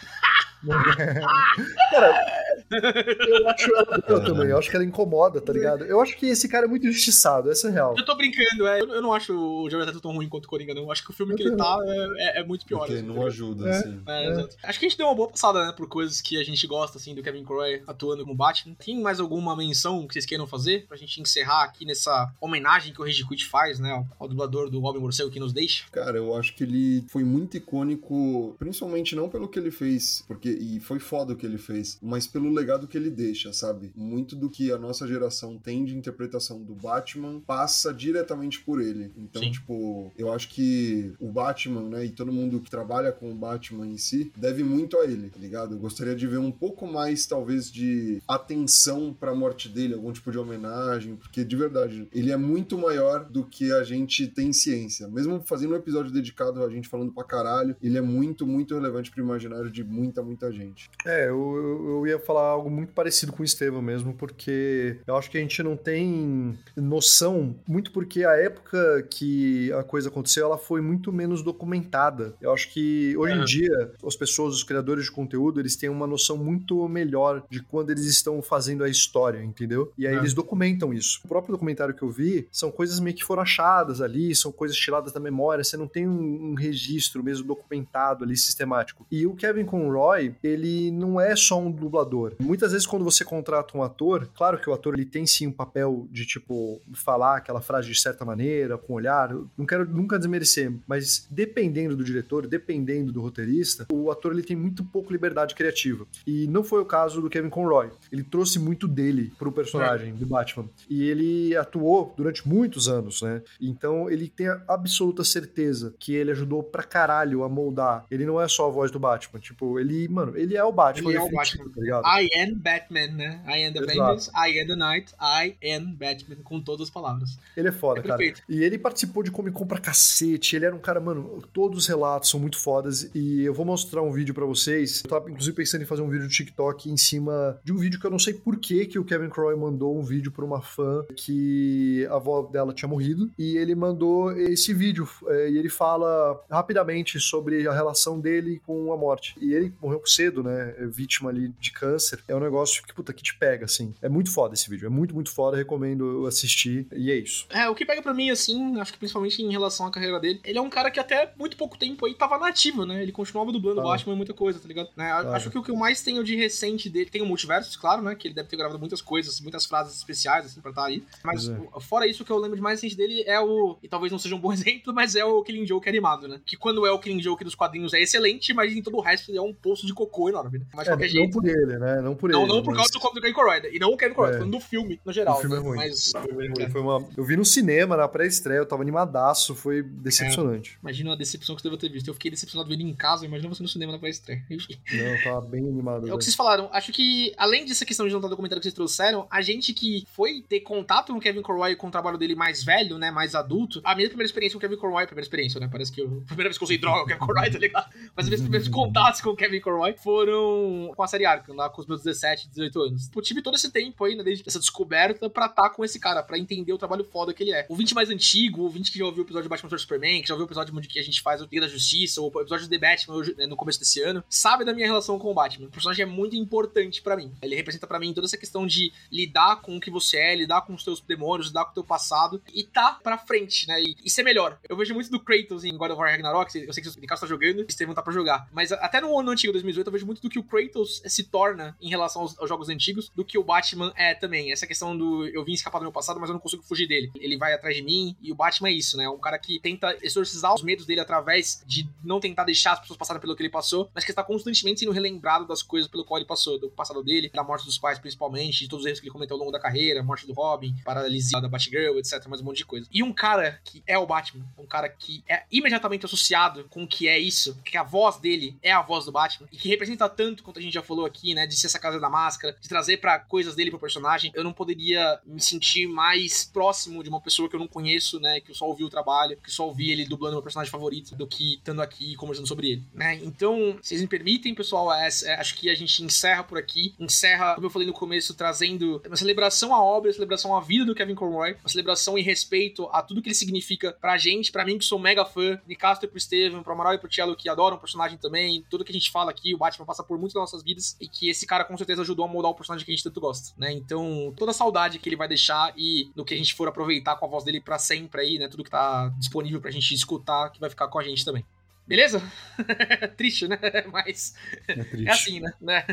S4: Eu acho ela boa também, eu acho que ela incomoda, tá ligado? Eu acho que esse cara é muito injustiçado, essa é real.
S2: Eu tô brincando, é. Eu, eu não acho o Jared Leto tão ruim quanto o Coringa, não. Eu acho que o filme que ele tá é, é- é muito pior.
S1: Porque
S2: assim,
S1: não
S2: tá
S1: ajuda,
S4: É.
S1: assim.
S2: É, exato. Acho que a gente deu uma boa passada, né, por coisas que a gente gosta, assim, do Kevin Croy atuando como Batman. Tem mais alguma menção que vocês queiram fazer pra gente encerrar aqui nessa homenagem que o Reggie Quit faz, né, ao, dublador do Homem Morcego que nos deixa?
S1: Cara, eu acho que ele foi muito icônico, principalmente não pelo que ele fez, porque e foi foda o que ele fez, mas pelo legado que ele deixa, sabe? Muito do que a nossa geração tem de interpretação do Batman passa diretamente por ele. Então,
S2: Sim.
S1: tipo, eu acho que o Batman, né, e todo mundo que trabalha com o Batman em si, deve muito a ele, tá ligado? Eu gostaria de ver um pouco mais, talvez, de atenção pra morte dele, algum tipo de homenagem, porque de verdade, ele é muito maior do que a gente tem ciência. Mesmo fazendo um episódio dedicado a gente falando pra caralho, ele é muito, muito relevante pro imaginário de muita, muita gente.
S4: É, eu, eu- eu ia falar algo muito parecido com o Estevam mesmo, porque eu acho que a gente não tem noção, muito porque a época que a coisa aconteceu, ela foi muito menos documentada. Eu acho que hoje em
S2: Aham.
S4: dia, as pessoas, os criadores de conteúdo, eles têm uma noção muito melhor de quando eles estão fazendo a história, entendeu? E aí
S2: É.
S4: eles documentam isso. O próprio documentário que eu vi são coisas meio que foram achadas ali, são coisas tiradas da memória, você não tem um, um registro mesmo documentado ali, sistemático. E o Kevin Conroy, ele não é só um dublador. Muitas vezes quando você contrata um ator, claro que o ator ele tem sim um papel de tipo falar aquela frase de certa maneira, com olhar, não quero nunca desmerecer, mas dependendo do diretor, dependendo do roteirista, o ator ele tem muito pouco liberdade criativa. E não foi o caso do Kevin Conroy. Ele trouxe muito dele pro personagem do Batman. E ele atuou durante muitos anos, né? Então ele tem a absoluta certeza que ele ajudou pra caralho a moldar. Ele não é só a voz do Batman, tipo, ele, mano, ele é o Batman.
S2: Ele é o Batman.
S4: Tá ligado?
S2: I am Batman, né? I am the
S4: Exato.
S2: Vengeance, I am the Night, I am Batman, com todas as palavras.
S4: Ele é foda,
S2: É
S4: cara. E ele participou de Comic Con pra cacete. Ele era um cara, mano, todos os relatos são muito fodas. E eu vou mostrar um vídeo pra vocês. Eu tava, inclusive, pensando em fazer um vídeo do TikTok em cima de um vídeo que eu não sei por que, que o Kevin Croy mandou um vídeo pra uma fã que a avó dela tinha morrido. E ele mandou esse vídeo. é, e ele fala rapidamente sobre a relação dele com a morte. E ele morreu cedo, né? é Vítima ali de câncer. É um negócio que, puta, que te pega, assim. É muito foda esse vídeo. É muito, muito foda. Recomendo assistir. E é isso.
S2: É, o que pega pra mim, assim, acho que principalmente em relação à carreira dele, ele é um cara que até muito pouco tempo aí tava nativo, né? Ele continuava dublando
S4: Ah.
S2: Batman e muita coisa, tá ligado? Né? Acho que o que eu mais tenho de recente dele, tem o Multiversos, claro, né? Que ele deve ter gravado muitas coisas, muitas frases especiais, assim, pra estar aí. Mas
S4: é.
S2: fora isso, o que eu lembro de mais recente dele é o, e talvez não seja um bom exemplo, mas é o Killing Joke animado, né? Que quando é o Killing Joke dos quadrinhos é excelente, mas em todo o resto ele é um poço de cocô enorme, né? Mas
S4: É,
S2: qualquer jeito.
S4: por ele, né? Não por
S2: Não,
S4: ele.
S2: não por
S4: mas
S2: causa do Kevin Conroy, e não o Kevin Conroy,
S4: É.
S2: falando do filme, no geral.
S4: O filme é
S2: né?
S4: ruim.
S2: Mas,
S4: Foi- foi uma- Eu vi no cinema, na pré-estreia, eu tava animadaço, foi decepcionante.
S2: Imagina a decepção que você deve ter visto. Eu fiquei decepcionado vendo em casa, imagina você no cinema na pré-estreia.
S4: Não, eu tava bem animado.
S2: É o que vocês falaram. Acho que, além dessa questão de não estar documentário que vocês trouxeram, a gente que foi ter contato com o Kevin Conroy com o trabalho dele mais velho, né? Mais adulto. A minha primeira experiência com o Kevin Conroy, primeira experiência, né? Parece que eu. Primeira vez que eu usei droga o Kevin Conroy, tá ligado? Mas as minhas primeiros contatos com o Kevin Conroy foram com a série Arkham, lá com os meus 17, 18 anos. Eu tive todo esse tempo aí, né? Desde essa descoberta pra estar com esse cara, pra entender o trabalho foda que ele é. O 20 mais antigo, o 20 que já ouviu o episódio de Batman Superman, que já ouviu o episódio de que a gente faz o Dia da Justiça, ou o episódio de The Batman né, no começo desse ano, sabe da minha relação com o Batman. O personagem é muito importante pra mim. Ele representa pra mim toda essa questão de lidar com o que você é, lidar com os teus demônios, lidar com o teu passado e tá pra frente, né? E, e ser melhor. Eu vejo muito do Kratos em God of War Ragnarok, eu sei que o Ricardo tá jogando, Steven tá pra jogar. Mas até no ano antigo, 2018, eu vejo muito do que o Kratos se torna em relação aos, aos jogos antigos, do que o Batman é também. Essa questão do eu vim escapar do meu passado, mas eu não consigo fugir dele. Ele vai atrás de mim e o Batman é isso, né? É um cara que tenta exorcizar os medos dele através de não tentar deixar as pessoas passarem pelo que ele passou, mas que está constantemente sendo relembrado das coisas pelo qual ele passou, do passado dele, da morte dos pais principalmente, de todos os erros que ele cometeu ao longo da carreira, morte do Robin, paralisia da Batgirl, etc, mais um monte de coisa. E um cara que é o Batman, um cara que é imediatamente associado com o que é isso, que a voz dele é a voz do Batman, e que representa tanto, quanto a gente já falou aqui, né, de ser essa casa da máscara, de trazer para coisas dele pro personagem, eu não poderia me sentir mais próximo de uma pessoa que eu não conheço, né? Que eu só ouvi o trabalho, que só ouvi ele dublando meu personagem favorito, do que estando aqui conversando sobre ele, né? Então, vocês me permitem, pessoal, é, é, acho que a gente encerra por aqui. Encerra, como eu falei no começo, trazendo uma celebração à obra, uma celebração à vida do Kevin Conroy, uma celebração em respeito a tudo que ele significa pra gente, pra mim que sou mega fã, de Castro e pro Steven, pro Amaral e pro Cello que adoram o personagem também, tudo que a gente fala aqui, o Batman passa por muito das nossas vidas e que esse cara com certeza ajudou a moldar o personagem que a gente tanto gosta, né? Então, toda a saudade que ele vai deixar e no que a gente for aproveitar com a voz dele para sempre aí, né? Tudo que tá disponível pra gente escutar, que vai ficar com a gente também. Beleza? triste, né? Mas é, é, assim, né? né?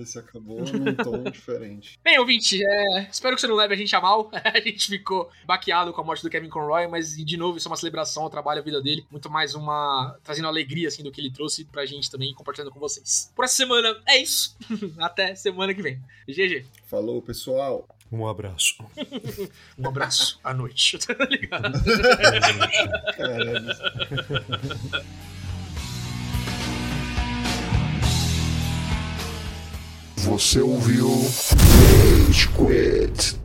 S1: Esse acabou num tom diferente.
S2: Bem, ouvinte, é... espero que você não leve a gente a mal. a gente ficou baqueado com a morte do Kevin Conroy, mas de novo, isso é uma celebração ao trabalho, à vida dele. Muito mais uma. trazendo alegria, assim, do que ele trouxe pra gente também, compartilhando com vocês. Por essa semana é isso. Até semana que vem. GG.
S1: Falou, pessoal.
S4: Um abraço.
S2: um abraço à noite. Tá ligado? Caralho.
S5: Você ouviu Rage Quit.